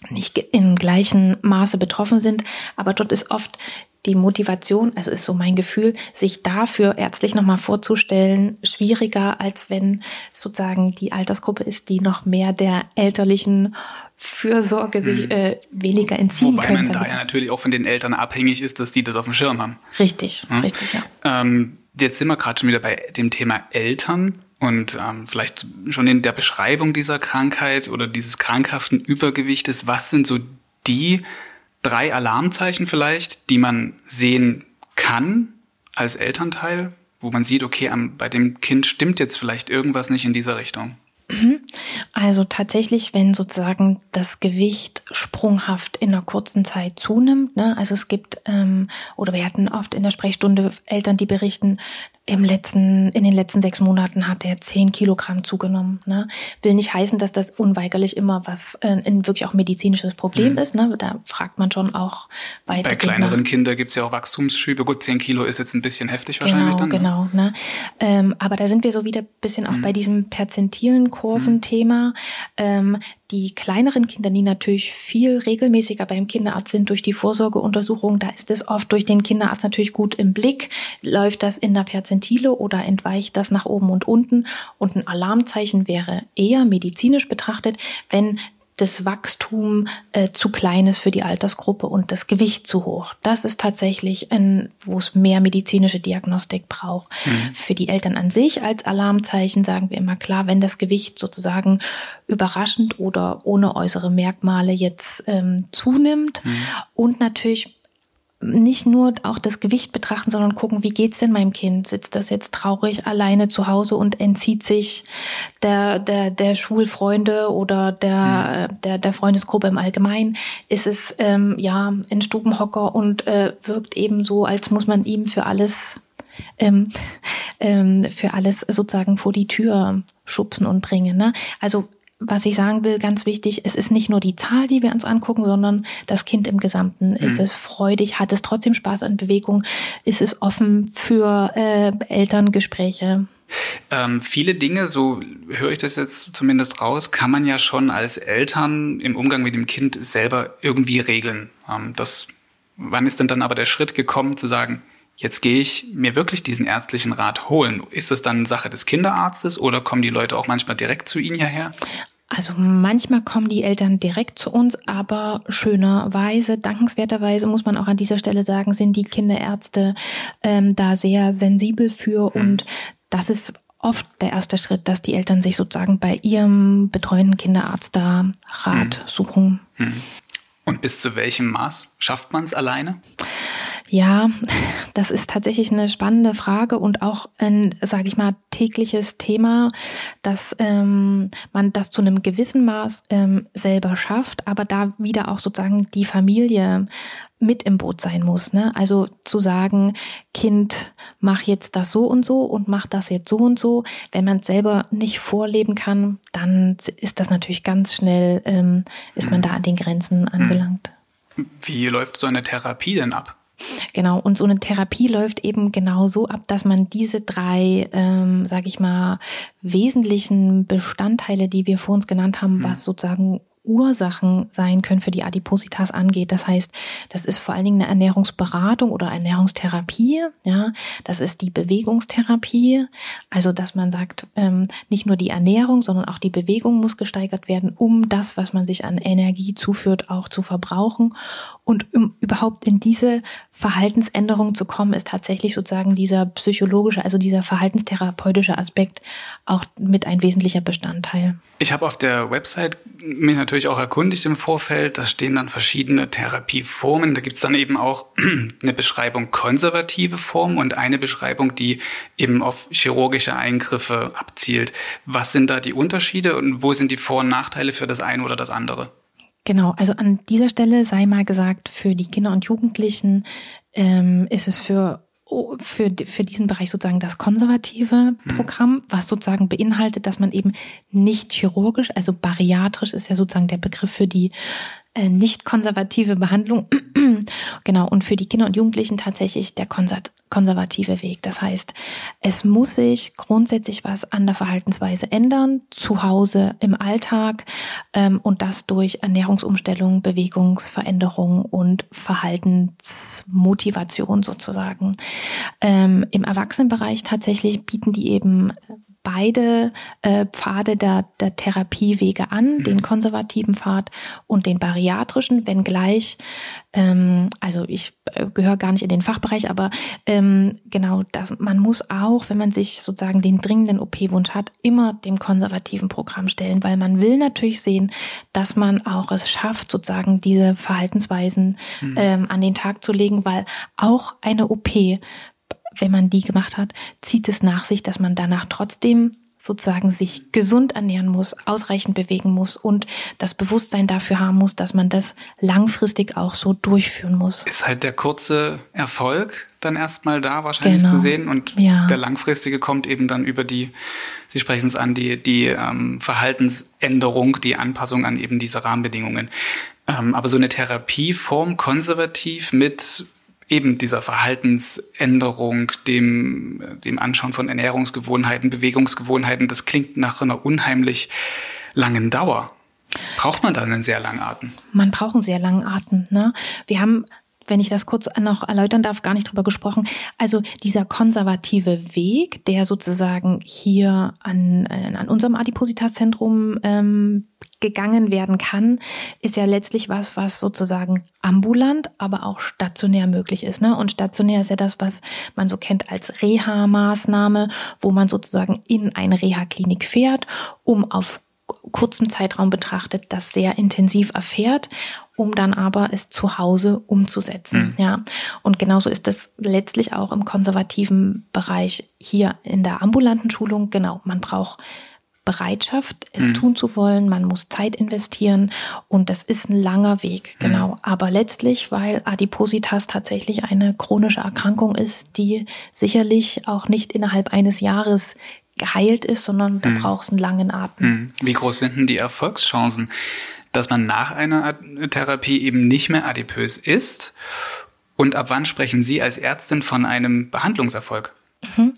nicht im gleichen Maße betroffen sind, aber dort ist oft die Motivation, also ist so mein Gefühl, sich dafür ärztlich nochmal vorzustellen, schwieriger, als wenn sozusagen die Altersgruppe ist, die noch mehr der elterlichen Fürsorge sich hm. äh, weniger entziehen Wobei können. Wobei man da ja natürlich auch von den Eltern abhängig ist, dass die das auf dem Schirm haben. Richtig, ja? richtig, ja. Ähm, jetzt sind wir gerade schon wieder bei dem Thema Eltern und ähm, vielleicht schon in der Beschreibung dieser Krankheit oder dieses krankhaften Übergewichtes. Was sind so die drei Alarmzeichen vielleicht, die man sehen kann als Elternteil, wo man sieht, okay, bei dem Kind stimmt jetzt vielleicht irgendwas nicht in dieser Richtung? Mhm. Also tatsächlich, wenn sozusagen das Gewicht sprunghaft in einer kurzen Zeit zunimmt, ne? also es gibt, ähm, oder wir hatten oft in der Sprechstunde Eltern, die berichten, im letzten, in den letzten sechs Monaten hat er zehn Kilogramm zugenommen. Ne? Will nicht heißen, dass das unweigerlich immer was äh, ein wirklich auch medizinisches Problem mhm. ist. Ne? Da fragt man schon auch weiter. Bei kleineren Kindern gibt's ja auch Wachstumsschübe. Gut, zehn Kilo ist jetzt ein bisschen heftig wahrscheinlich genau, dann. Genau, genau. Ne? Ähm, aber da sind wir so wieder bisschen auch mhm. bei diesem perzentilen Kurventhema. Mhm. Ähm, die kleineren Kinder, die natürlich viel regelmäßiger beim Kinderarzt sind durch die Vorsorgeuntersuchung, da ist es oft durch den Kinderarzt natürlich gut im Blick. Läuft das in der Perzentile oder entweicht das nach oben und unten? Und ein Alarmzeichen wäre eher medizinisch betrachtet, wenn das Wachstum äh, zu klein ist für die Altersgruppe und das Gewicht zu hoch. Das ist tatsächlich ein, wo es mehr medizinische Diagnostik braucht. Mhm. Für die Eltern an sich als Alarmzeichen sagen wir immer klar, wenn das Gewicht sozusagen überraschend oder ohne äußere Merkmale jetzt ähm, zunimmt mhm. und natürlich nicht nur auch das Gewicht betrachten, sondern gucken, wie geht's denn meinem Kind? Sitzt das jetzt traurig alleine zu Hause und entzieht sich der der der Schulfreunde oder der mhm. der der Freundesgruppe im Allgemeinen? Ist es ähm, ja ein Stubenhocker und äh, wirkt eben so, als muss man ihm für alles ähm, ähm, für alles sozusagen vor die Tür schubsen und bringen. Ne? Also was ich sagen will, ganz wichtig, es ist nicht nur die Zahl, die wir uns angucken, sondern das Kind im Gesamten. Mhm. Ist es freudig? Hat es trotzdem Spaß an Bewegung? Ist es offen für äh, Elterngespräche? Ähm, viele Dinge, so höre ich das jetzt zumindest raus, kann man ja schon als Eltern im Umgang mit dem Kind selber irgendwie regeln. Ähm, das, wann ist denn dann aber der Schritt gekommen zu sagen, jetzt gehe ich mir wirklich diesen ärztlichen Rat holen? Ist das dann Sache des Kinderarztes oder kommen die Leute auch manchmal direkt zu Ihnen hierher? Also manchmal kommen die Eltern direkt zu uns, aber schönerweise, dankenswerterweise muss man auch an dieser Stelle sagen, sind die Kinderärzte ähm, da sehr sensibel für hm. und das ist oft der erste Schritt, dass die Eltern sich sozusagen bei ihrem betreuenden Kinderarzt da Rat hm. suchen. Hm. Und bis zu welchem Maß schafft man es alleine? Ja, das ist tatsächlich eine spannende Frage und auch ein, sage ich mal, tägliches Thema, dass ähm, man das zu einem gewissen Maß ähm, selber schafft, aber da wieder auch sozusagen die Familie mit im Boot sein muss. Ne? Also zu sagen, Kind, mach jetzt das so und so und mach das jetzt so und so. Wenn man es selber nicht vorleben kann, dann ist das natürlich ganz schnell, ähm, ist man da an den Grenzen angelangt. Wie läuft so eine Therapie denn ab? Genau, und so eine Therapie läuft eben genau so ab, dass man diese drei, ähm, sage ich mal, wesentlichen Bestandteile, die wir vor uns genannt haben, mhm. was sozusagen Ursachen sein können für die Adipositas angeht. Das heißt, das ist vor allen Dingen eine Ernährungsberatung oder Ernährungstherapie. Ja, das ist die Bewegungstherapie. Also, dass man sagt, ähm, nicht nur die Ernährung, sondern auch die Bewegung muss gesteigert werden, um das, was man sich an Energie zuführt, auch zu verbrauchen. Und um überhaupt in diese Verhaltensänderung zu kommen, ist tatsächlich sozusagen dieser psychologische, also dieser verhaltenstherapeutische Aspekt auch mit ein wesentlicher Bestandteil. Ich habe auf der Website mich natürlich auch erkundigt im Vorfeld. Da stehen dann verschiedene Therapieformen. Da gibt es dann eben auch eine Beschreibung konservative Formen und eine Beschreibung, die eben auf chirurgische Eingriffe abzielt. Was sind da die Unterschiede und wo sind die Vor- und Nachteile für das eine oder das andere? Genau, also an dieser Stelle sei mal gesagt, für die Kinder und Jugendlichen ähm, ist es für für, für diesen Bereich sozusagen das konservative mhm. Programm, was sozusagen beinhaltet, dass man eben nicht chirurgisch, also bariatrisch ist ja sozusagen der Begriff für die äh, nicht konservative Behandlung. genau, und für die Kinder und Jugendlichen tatsächlich der konservative Weg. Das heißt, es muss sich grundsätzlich was an der Verhaltensweise ändern, zu Hause, im Alltag ähm, und das durch Ernährungsumstellung, Bewegungsveränderung und Verhaltensmotivation sozusagen. Ähm, Im Erwachsenenbereich tatsächlich bieten die eben beide äh, Pfade der, der Therapiewege an, mhm. den konservativen Pfad und den bariatrischen, wenngleich, ähm, also ich äh, gehöre gar nicht in den Fachbereich, aber ähm, genau, das, man muss auch, wenn man sich sozusagen den dringenden OP-Wunsch hat, immer dem konservativen Programm stellen, weil man will natürlich sehen, dass man auch es schafft, sozusagen diese Verhaltensweisen mhm. ähm, an den Tag zu legen, weil auch eine OP wenn man die gemacht hat, zieht es nach sich, dass man danach trotzdem sozusagen sich gesund ernähren muss, ausreichend bewegen muss und das Bewusstsein dafür haben muss, dass man das langfristig auch so durchführen muss. Ist halt der kurze Erfolg dann erstmal da wahrscheinlich genau. zu sehen und ja. der langfristige kommt eben dann über die, Sie sprechen es an, die, die ähm, Verhaltensänderung, die Anpassung an eben diese Rahmenbedingungen. Ähm, aber so eine Therapieform konservativ mit eben dieser Verhaltensänderung, dem, dem Anschauen von Ernährungsgewohnheiten, Bewegungsgewohnheiten, das klingt nach einer unheimlich langen Dauer. Braucht man da einen sehr langen Atem? Man braucht einen sehr langen Atem. Ne? Wir haben wenn ich das kurz noch erläutern darf, gar nicht drüber gesprochen. Also dieser konservative Weg, der sozusagen hier an, äh, an unserem Adipositas-Zentrum ähm, gegangen werden kann, ist ja letztlich was, was sozusagen ambulant, aber auch stationär möglich ist. Ne? Und stationär ist ja das, was man so kennt als Reha-Maßnahme, wo man sozusagen in eine Reha-Klinik fährt, um auf kurzem Zeitraum betrachtet das sehr intensiv erfährt, um dann aber es zu Hause umzusetzen. Mhm. Ja. Und genauso ist das letztlich auch im konservativen Bereich hier in der ambulanten Schulung. Genau. Man braucht Bereitschaft, es mhm. tun zu wollen. Man muss Zeit investieren und das ist ein langer Weg, mhm. genau. Mhm. Aber letztlich, weil Adipositas tatsächlich eine chronische Erkrankung ist, die sicherlich auch nicht innerhalb eines Jahres geheilt ist, sondern da mhm. braucht es einen langen Atem. Mhm. Wie groß sind denn die Erfolgschancen, dass man nach einer Therapie eben nicht mehr adipös ist? Und ab wann sprechen Sie als Ärztin von einem Behandlungserfolg? Mhm.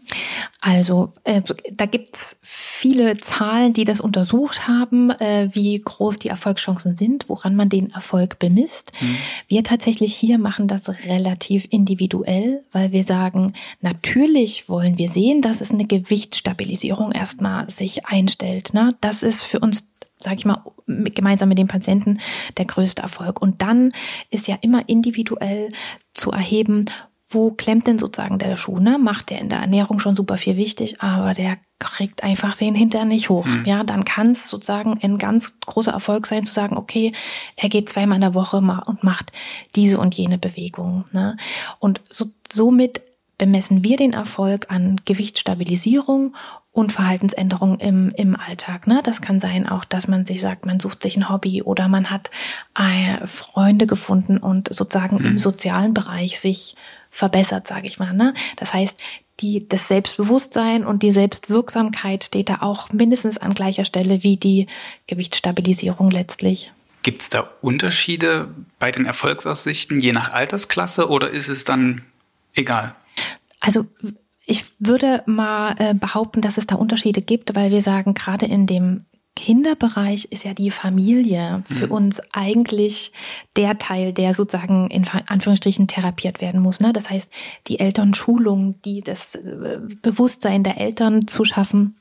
Also äh, da gibt's viele Zahlen, die das untersucht haben, äh, wie groß die Erfolgschancen sind, woran man den Erfolg bemisst. Mhm. Wir tatsächlich hier machen das relativ individuell, weil wir sagen, natürlich wollen wir sehen, dass es eine Gewichtsstabilisierung erstmal sich einstellt. Ne? Das ist für uns sage ich mal, gemeinsam mit dem Patienten der größte Erfolg. Und dann ist ja immer individuell zu erheben, wo klemmt denn sozusagen der Schuh? Ne? Macht der in der Ernährung schon super viel wichtig, aber der kriegt einfach den Hintern nicht hoch. Mhm. Ja, dann kann es sozusagen ein ganz großer Erfolg sein, zu sagen, okay, er geht zweimal in der Woche und macht diese und jene Bewegung. Ne? Und so, somit bemessen wir den Erfolg an Gewichtsstabilisierung und Verhaltensänderungen im, im Alltag. Ne? Das kann sein auch, dass man sich sagt, man sucht sich ein Hobby oder man hat äh, Freunde gefunden und sozusagen mhm. im sozialen Bereich sich verbessert, sage ich mal. Ne? Das heißt, die, das Selbstbewusstsein und die Selbstwirksamkeit steht da auch mindestens an gleicher Stelle wie die Gewichtsstabilisierung letztlich. Gibt es da Unterschiede bei den Erfolgsaussichten je nach Altersklasse oder ist es dann egal? Also ich würde mal äh, behaupten, dass es da Unterschiede gibt, weil wir sagen, gerade in dem Kinderbereich ist ja die Familie für mhm. uns eigentlich der Teil, der sozusagen in Anführungsstrichen therapiert werden muss. Ne? Das heißt, die Elternschulung, die das äh, Bewusstsein der Eltern zu schaffen,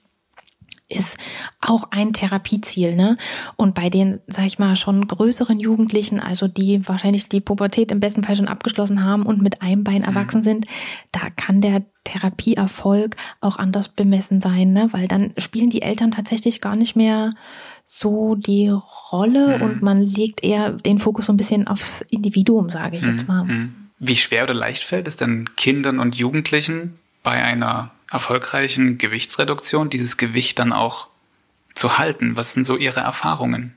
ist auch ein Therapieziel, ne? Und bei den, sag ich mal, schon größeren Jugendlichen, also die wahrscheinlich die Pubertät im besten Fall schon abgeschlossen haben und mit einem Bein erwachsen mhm. sind, da kann der Therapieerfolg auch anders bemessen sein, ne? Weil dann spielen die Eltern tatsächlich gar nicht mehr so die Rolle mhm. und man legt eher den Fokus so ein bisschen aufs Individuum, sage ich mhm. jetzt mal. Mhm. Wie schwer oder leicht fällt es denn Kindern und Jugendlichen bei einer erfolgreichen Gewichtsreduktion dieses Gewicht dann auch zu halten? Was sind so Ihre Erfahrungen?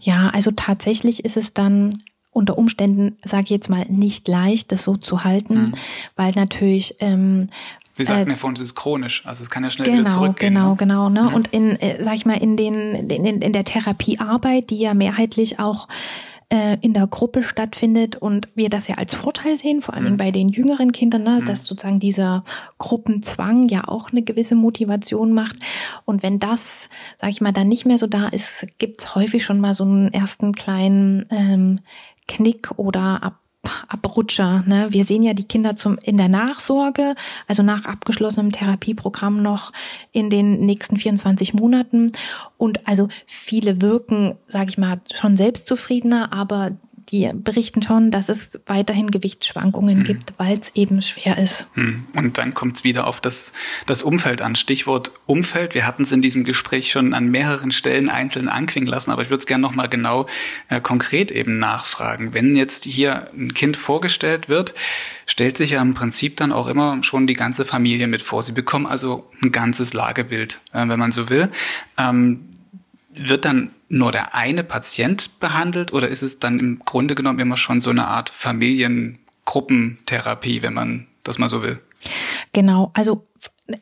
Ja, also tatsächlich ist es dann unter Umständen, sage ich jetzt mal, nicht leicht, das so zu halten, mhm. weil natürlich ähm, wir sagten äh, ja vorhin, es ist chronisch, also es kann ja schnell genau, wieder zurückgehen. Genau, ne? genau, ne? Mhm. Und in, äh, sag ich mal, in den, in, in der Therapiearbeit, die ja mehrheitlich auch äh, in der Gruppe stattfindet und wir das ja als Vorteil sehen, vor allen Dingen mhm. bei den jüngeren Kindern, ne, dass mhm. sozusagen dieser Gruppenzwang ja auch eine gewisse Motivation macht. Und wenn das, sag ich mal, dann nicht mehr so da ist, gibt's häufig schon mal so einen ersten kleinen ähm, Knick oder ab Abrutscher. Ne? Wir sehen ja die Kinder zum, in der Nachsorge, also nach abgeschlossenem Therapieprogramm noch in den nächsten 24 Monaten. Und also viele wirken, sage ich mal, schon selbstzufriedener, aber die berichten schon, dass es weiterhin Gewichtsschwankungen hm. gibt, weil es eben schwer ist. Hm. Und dann kommt es wieder auf das, das Umfeld an. Stichwort Umfeld. Wir hatten es in diesem Gespräch schon an mehreren Stellen einzeln anklingen lassen, aber ich würde es gerne nochmal genau äh, konkret eben nachfragen. Wenn jetzt hier ein Kind vorgestellt wird, stellt sich ja im Prinzip dann auch immer schon die ganze Familie mit vor. Sie bekommen also ein ganzes Lagebild, äh, wenn man so will. Ähm, wird dann nur der eine Patient behandelt oder ist es dann im Grunde genommen immer schon so eine Art Familiengruppentherapie, wenn man das mal so will? Genau, also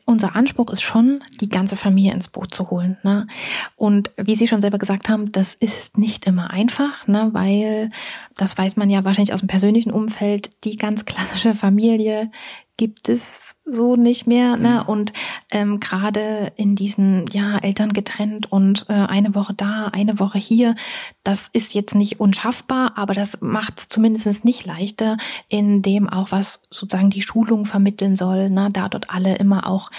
unser Anspruch ist schon, die ganze Familie ins Boot zu holen. Ne? Und wie Sie schon selber gesagt haben, das ist nicht immer einfach, ne? weil das weiß man ja wahrscheinlich aus dem persönlichen Umfeld, die ganz klassische Familie, gibt es so nicht mehr. Ne? Mhm. Und ähm, gerade in diesen ja Eltern getrennt und äh, eine Woche da, eine Woche hier, das ist jetzt nicht unschaffbar, aber das macht es zumindest nicht leichter, in dem auch was sozusagen die Schulung vermitteln soll, ne? da dort alle immer auch,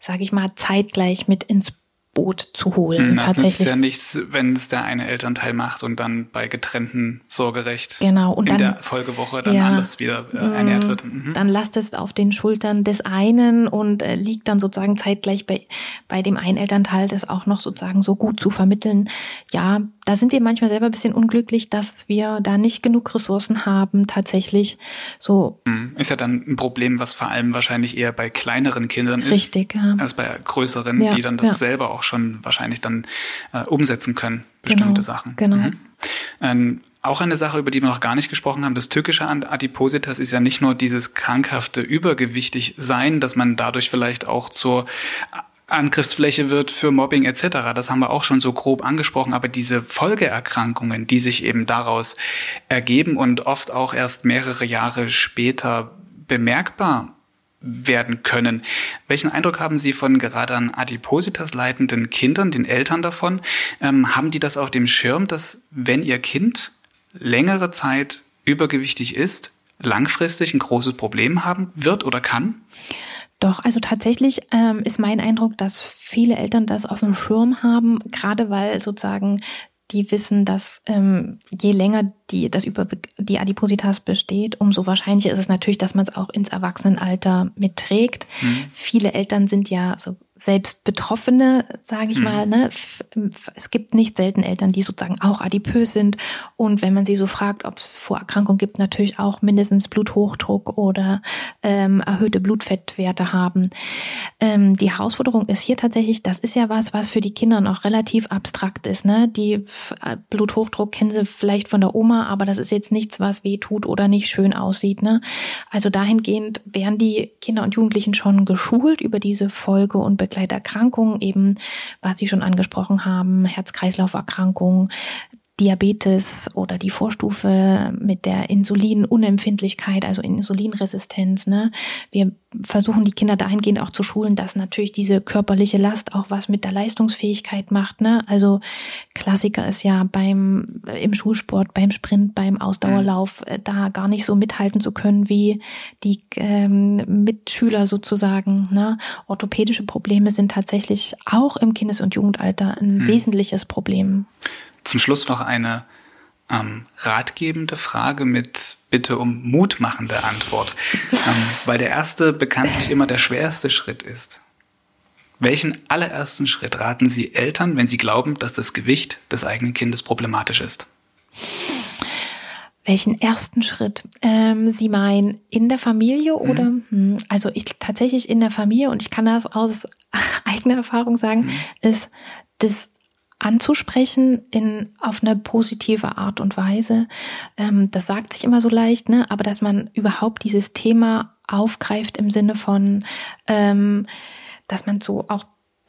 sage ich mal, zeitgleich mit ins Boot zu holen. Hm, das tatsächlich. nützt ja nichts, wenn es der eine Elternteil macht und dann bei getrennten Sorgerecht genau, und in dann, der Folgewoche dann ja, anders wieder äh, ernährt wird. Mhm. Dann lastet es auf den Schultern des einen und äh, liegt dann sozusagen zeitgleich bei, bei dem einen Elternteil, das auch noch sozusagen so gut zu vermitteln. Ja, da sind wir manchmal selber ein bisschen unglücklich, dass wir da nicht genug Ressourcen haben, tatsächlich so. Hm, ist ja dann ein Problem, was vor allem wahrscheinlich eher bei kleineren Kindern ist. Richtig, ja. Als bei größeren, ja, die dann das ja. selber auch schon wahrscheinlich dann äh, umsetzen können, bestimmte genau, Sachen. Genau. Mhm. Ähm, auch eine Sache, über die wir noch gar nicht gesprochen haben, das Tückische an Adipositas ist ja nicht nur dieses krankhafte Übergewichtig sein, dass man dadurch vielleicht auch zur Angriffsfläche wird für Mobbing etc. Das haben wir auch schon so grob angesprochen, aber diese Folgeerkrankungen, die sich eben daraus ergeben und oft auch erst mehrere Jahre später bemerkbar werden können. Welchen Eindruck haben Sie von gerade an Adipositas leitenden Kindern, den Eltern davon? Ähm, haben die das auf dem Schirm, dass wenn ihr Kind längere Zeit übergewichtig ist, langfristig ein großes Problem haben wird oder kann? Doch, also tatsächlich ähm, ist mein Eindruck, dass viele Eltern das auf dem Schirm haben, gerade weil sozusagen die wissen, dass ähm, je länger die, das über die Adipositas besteht, umso wahrscheinlicher ist es natürlich, dass man es auch ins Erwachsenenalter mitträgt. Mhm. Viele Eltern sind ja so selbst Betroffene, sage ich mhm. mal, ne, es gibt nicht selten Eltern, die sozusagen auch adipös sind. Und wenn man sie so fragt, ob es Vorerkrankungen gibt, natürlich auch mindestens Bluthochdruck oder ähm, erhöhte Blutfettwerte haben. Ähm, die Herausforderung ist hier tatsächlich, das ist ja was, was für die Kinder noch relativ abstrakt ist. Ne? Die äh, Bluthochdruck kennen sie vielleicht von der Oma, aber das ist jetzt nichts, was weh tut oder nicht schön aussieht. Ne? Also dahingehend werden die Kinder und Jugendlichen schon geschult über diese Folge- und Begleiterkrankungen, eben was Sie schon angesprochen haben, Herz-Kreislauf-Erkrankungen, Diabetes oder die Vorstufe mit der Insulinunempfindlichkeit, also Insulinresistenz. Ne? Wir versuchen die Kinder dahingehend auch zu schulen, dass natürlich diese körperliche Last auch was mit der Leistungsfähigkeit macht. Ne? Also Klassiker ist ja beim im Schulsport, beim Sprint, beim Ausdauerlauf äh, da gar nicht so mithalten zu können wie die ähm, Mitschüler sozusagen. Ne? Orthopädische Probleme sind tatsächlich auch im Kindes- und Jugendalter ein hm. wesentliches Problem. Zum Schluss noch eine ähm, ratgebende Frage mit Bitte um mutmachende Antwort, ähm, weil der erste bekanntlich immer der schwerste Schritt ist. Welchen allerersten Schritt raten Sie Eltern, wenn sie glauben, dass das Gewicht des eigenen Kindes problematisch ist? Welchen ersten Schritt? Ähm, Sie meinen in der Familie mhm. oder? Hm, also ich tatsächlich in der Familie und ich kann das aus eigener Erfahrung sagen, mhm. ist das anzusprechen in auf eine positive Art und Weise. Ähm, das sagt sich immer so leicht, ne? Aber dass man überhaupt dieses Thema aufgreift im Sinne von, ähm, dass man so auch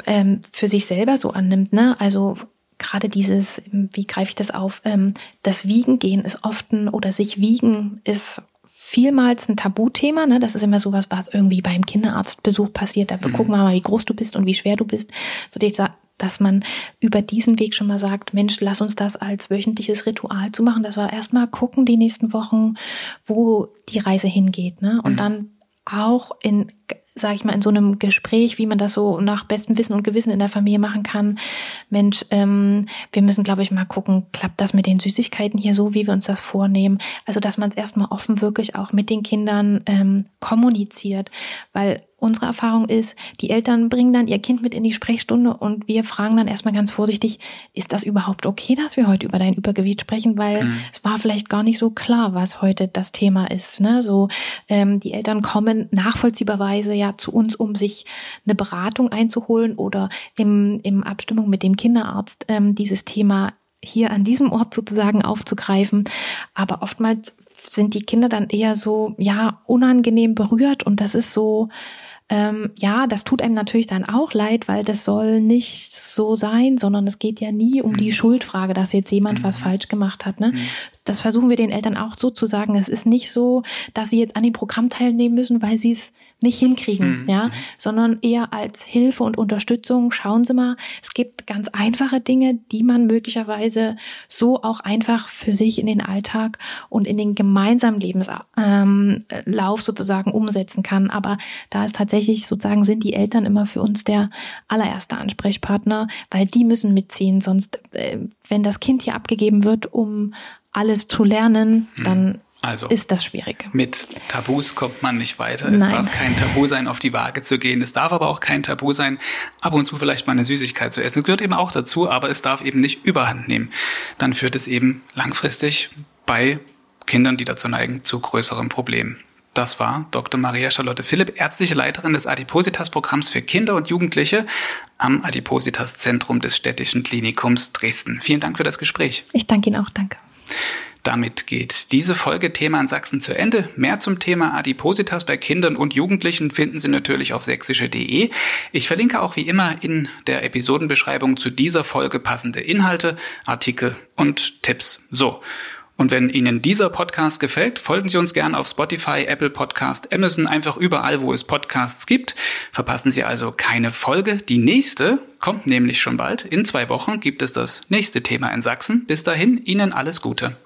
ähm, für sich selber so annimmt, ne? Also gerade dieses, wie greife ich das auf? Ähm, das Wiegen gehen ist oft ein oder sich wiegen ist vielmals ein Tabuthema. Ne? Das ist immer sowas, was irgendwie beim Kinderarztbesuch passiert. Da mhm. gucken wir mal, wie groß du bist und wie schwer du bist. So dass man über diesen Weg schon mal sagt, Mensch, lass uns das als wöchentliches Ritual zu machen, dass wir erstmal gucken die nächsten Wochen, wo die Reise hingeht, ne? Und mhm. dann auch in sage ich mal, in so einem Gespräch, wie man das so nach bestem Wissen und Gewissen in der Familie machen kann. Mensch, ähm, wir müssen, glaube ich, mal gucken, klappt das mit den Süßigkeiten hier so, wie wir uns das vornehmen? Also, dass man es erstmal offen wirklich auch mit den Kindern ähm, kommuniziert, weil unsere Erfahrung ist, die Eltern bringen dann ihr Kind mit in die Sprechstunde und wir fragen dann erstmal ganz vorsichtig, ist das überhaupt okay, dass wir heute über dein Übergewicht sprechen? Weil mhm. es war vielleicht gar nicht so klar, was heute das Thema ist. Ne? So, ähm, die Eltern kommen nachvollziehbarweise ja zu uns, um sich eine Beratung einzuholen oder im, im Abstimmung mit dem Kinderarzt ähm, dieses Thema hier an diesem Ort sozusagen aufzugreifen. Aber oftmals sind die Kinder dann eher so, ja, unangenehm berührt und das ist so, ähm, ja, das tut einem natürlich dann auch leid, weil das soll nicht so sein, sondern es geht ja nie um die mhm. Schuldfrage, dass jetzt jemand mhm. was falsch gemacht hat. Ne? Mhm. Das versuchen wir den Eltern auch so zu sagen. Es ist nicht so, dass sie jetzt an dem Programm teilnehmen müssen, weil sie es nicht hinkriegen, mhm. ja, sondern eher als Hilfe und Unterstützung. Schauen Sie mal, es gibt ganz einfache Dinge, die man möglicherweise so auch einfach für sich in den Alltag und in den gemeinsamen Lebenslauf ähm, sozusagen umsetzen kann. Aber da ist tatsächlich sozusagen sind die Eltern immer für uns der allererste Ansprechpartner, weil die müssen mitziehen. Sonst, äh, wenn das Kind hier abgegeben wird, um alles zu lernen, hm. dann also, ist das schwierig. Mit Tabus kommt man nicht weiter. Es Nein. darf kein Tabu sein, auf die Waage zu gehen. Es darf aber auch kein Tabu sein, ab und zu vielleicht mal eine Süßigkeit zu essen. Es gehört eben auch dazu, aber es darf eben nicht überhand nehmen. Dann führt es eben langfristig bei Kindern, die dazu neigen, zu größeren Problemen. Das war Dr. Maria Charlotte Philipp, ärztliche Leiterin des Adipositas-Programms für Kinder und Jugendliche am Adipositas-Zentrum des Städtischen Klinikums Dresden. Vielen Dank für das Gespräch. Ich danke Ihnen auch. Danke. Damit geht diese Folge Thema in Sachsen zu Ende. Mehr zum Thema Adipositas bei Kindern und Jugendlichen finden Sie natürlich auf sächsische.de. Ich verlinke auch wie immer in der Episodenbeschreibung zu dieser Folge passende Inhalte, Artikel und Tipps. So. Und wenn Ihnen dieser Podcast gefällt, folgen Sie uns gern auf Spotify, Apple Podcast, Amazon, einfach überall, wo es Podcasts gibt. Verpassen Sie also keine Folge. Die nächste kommt nämlich schon bald. In zwei Wochen gibt es das nächste Thema in Sachsen. Bis dahin, Ihnen alles Gute.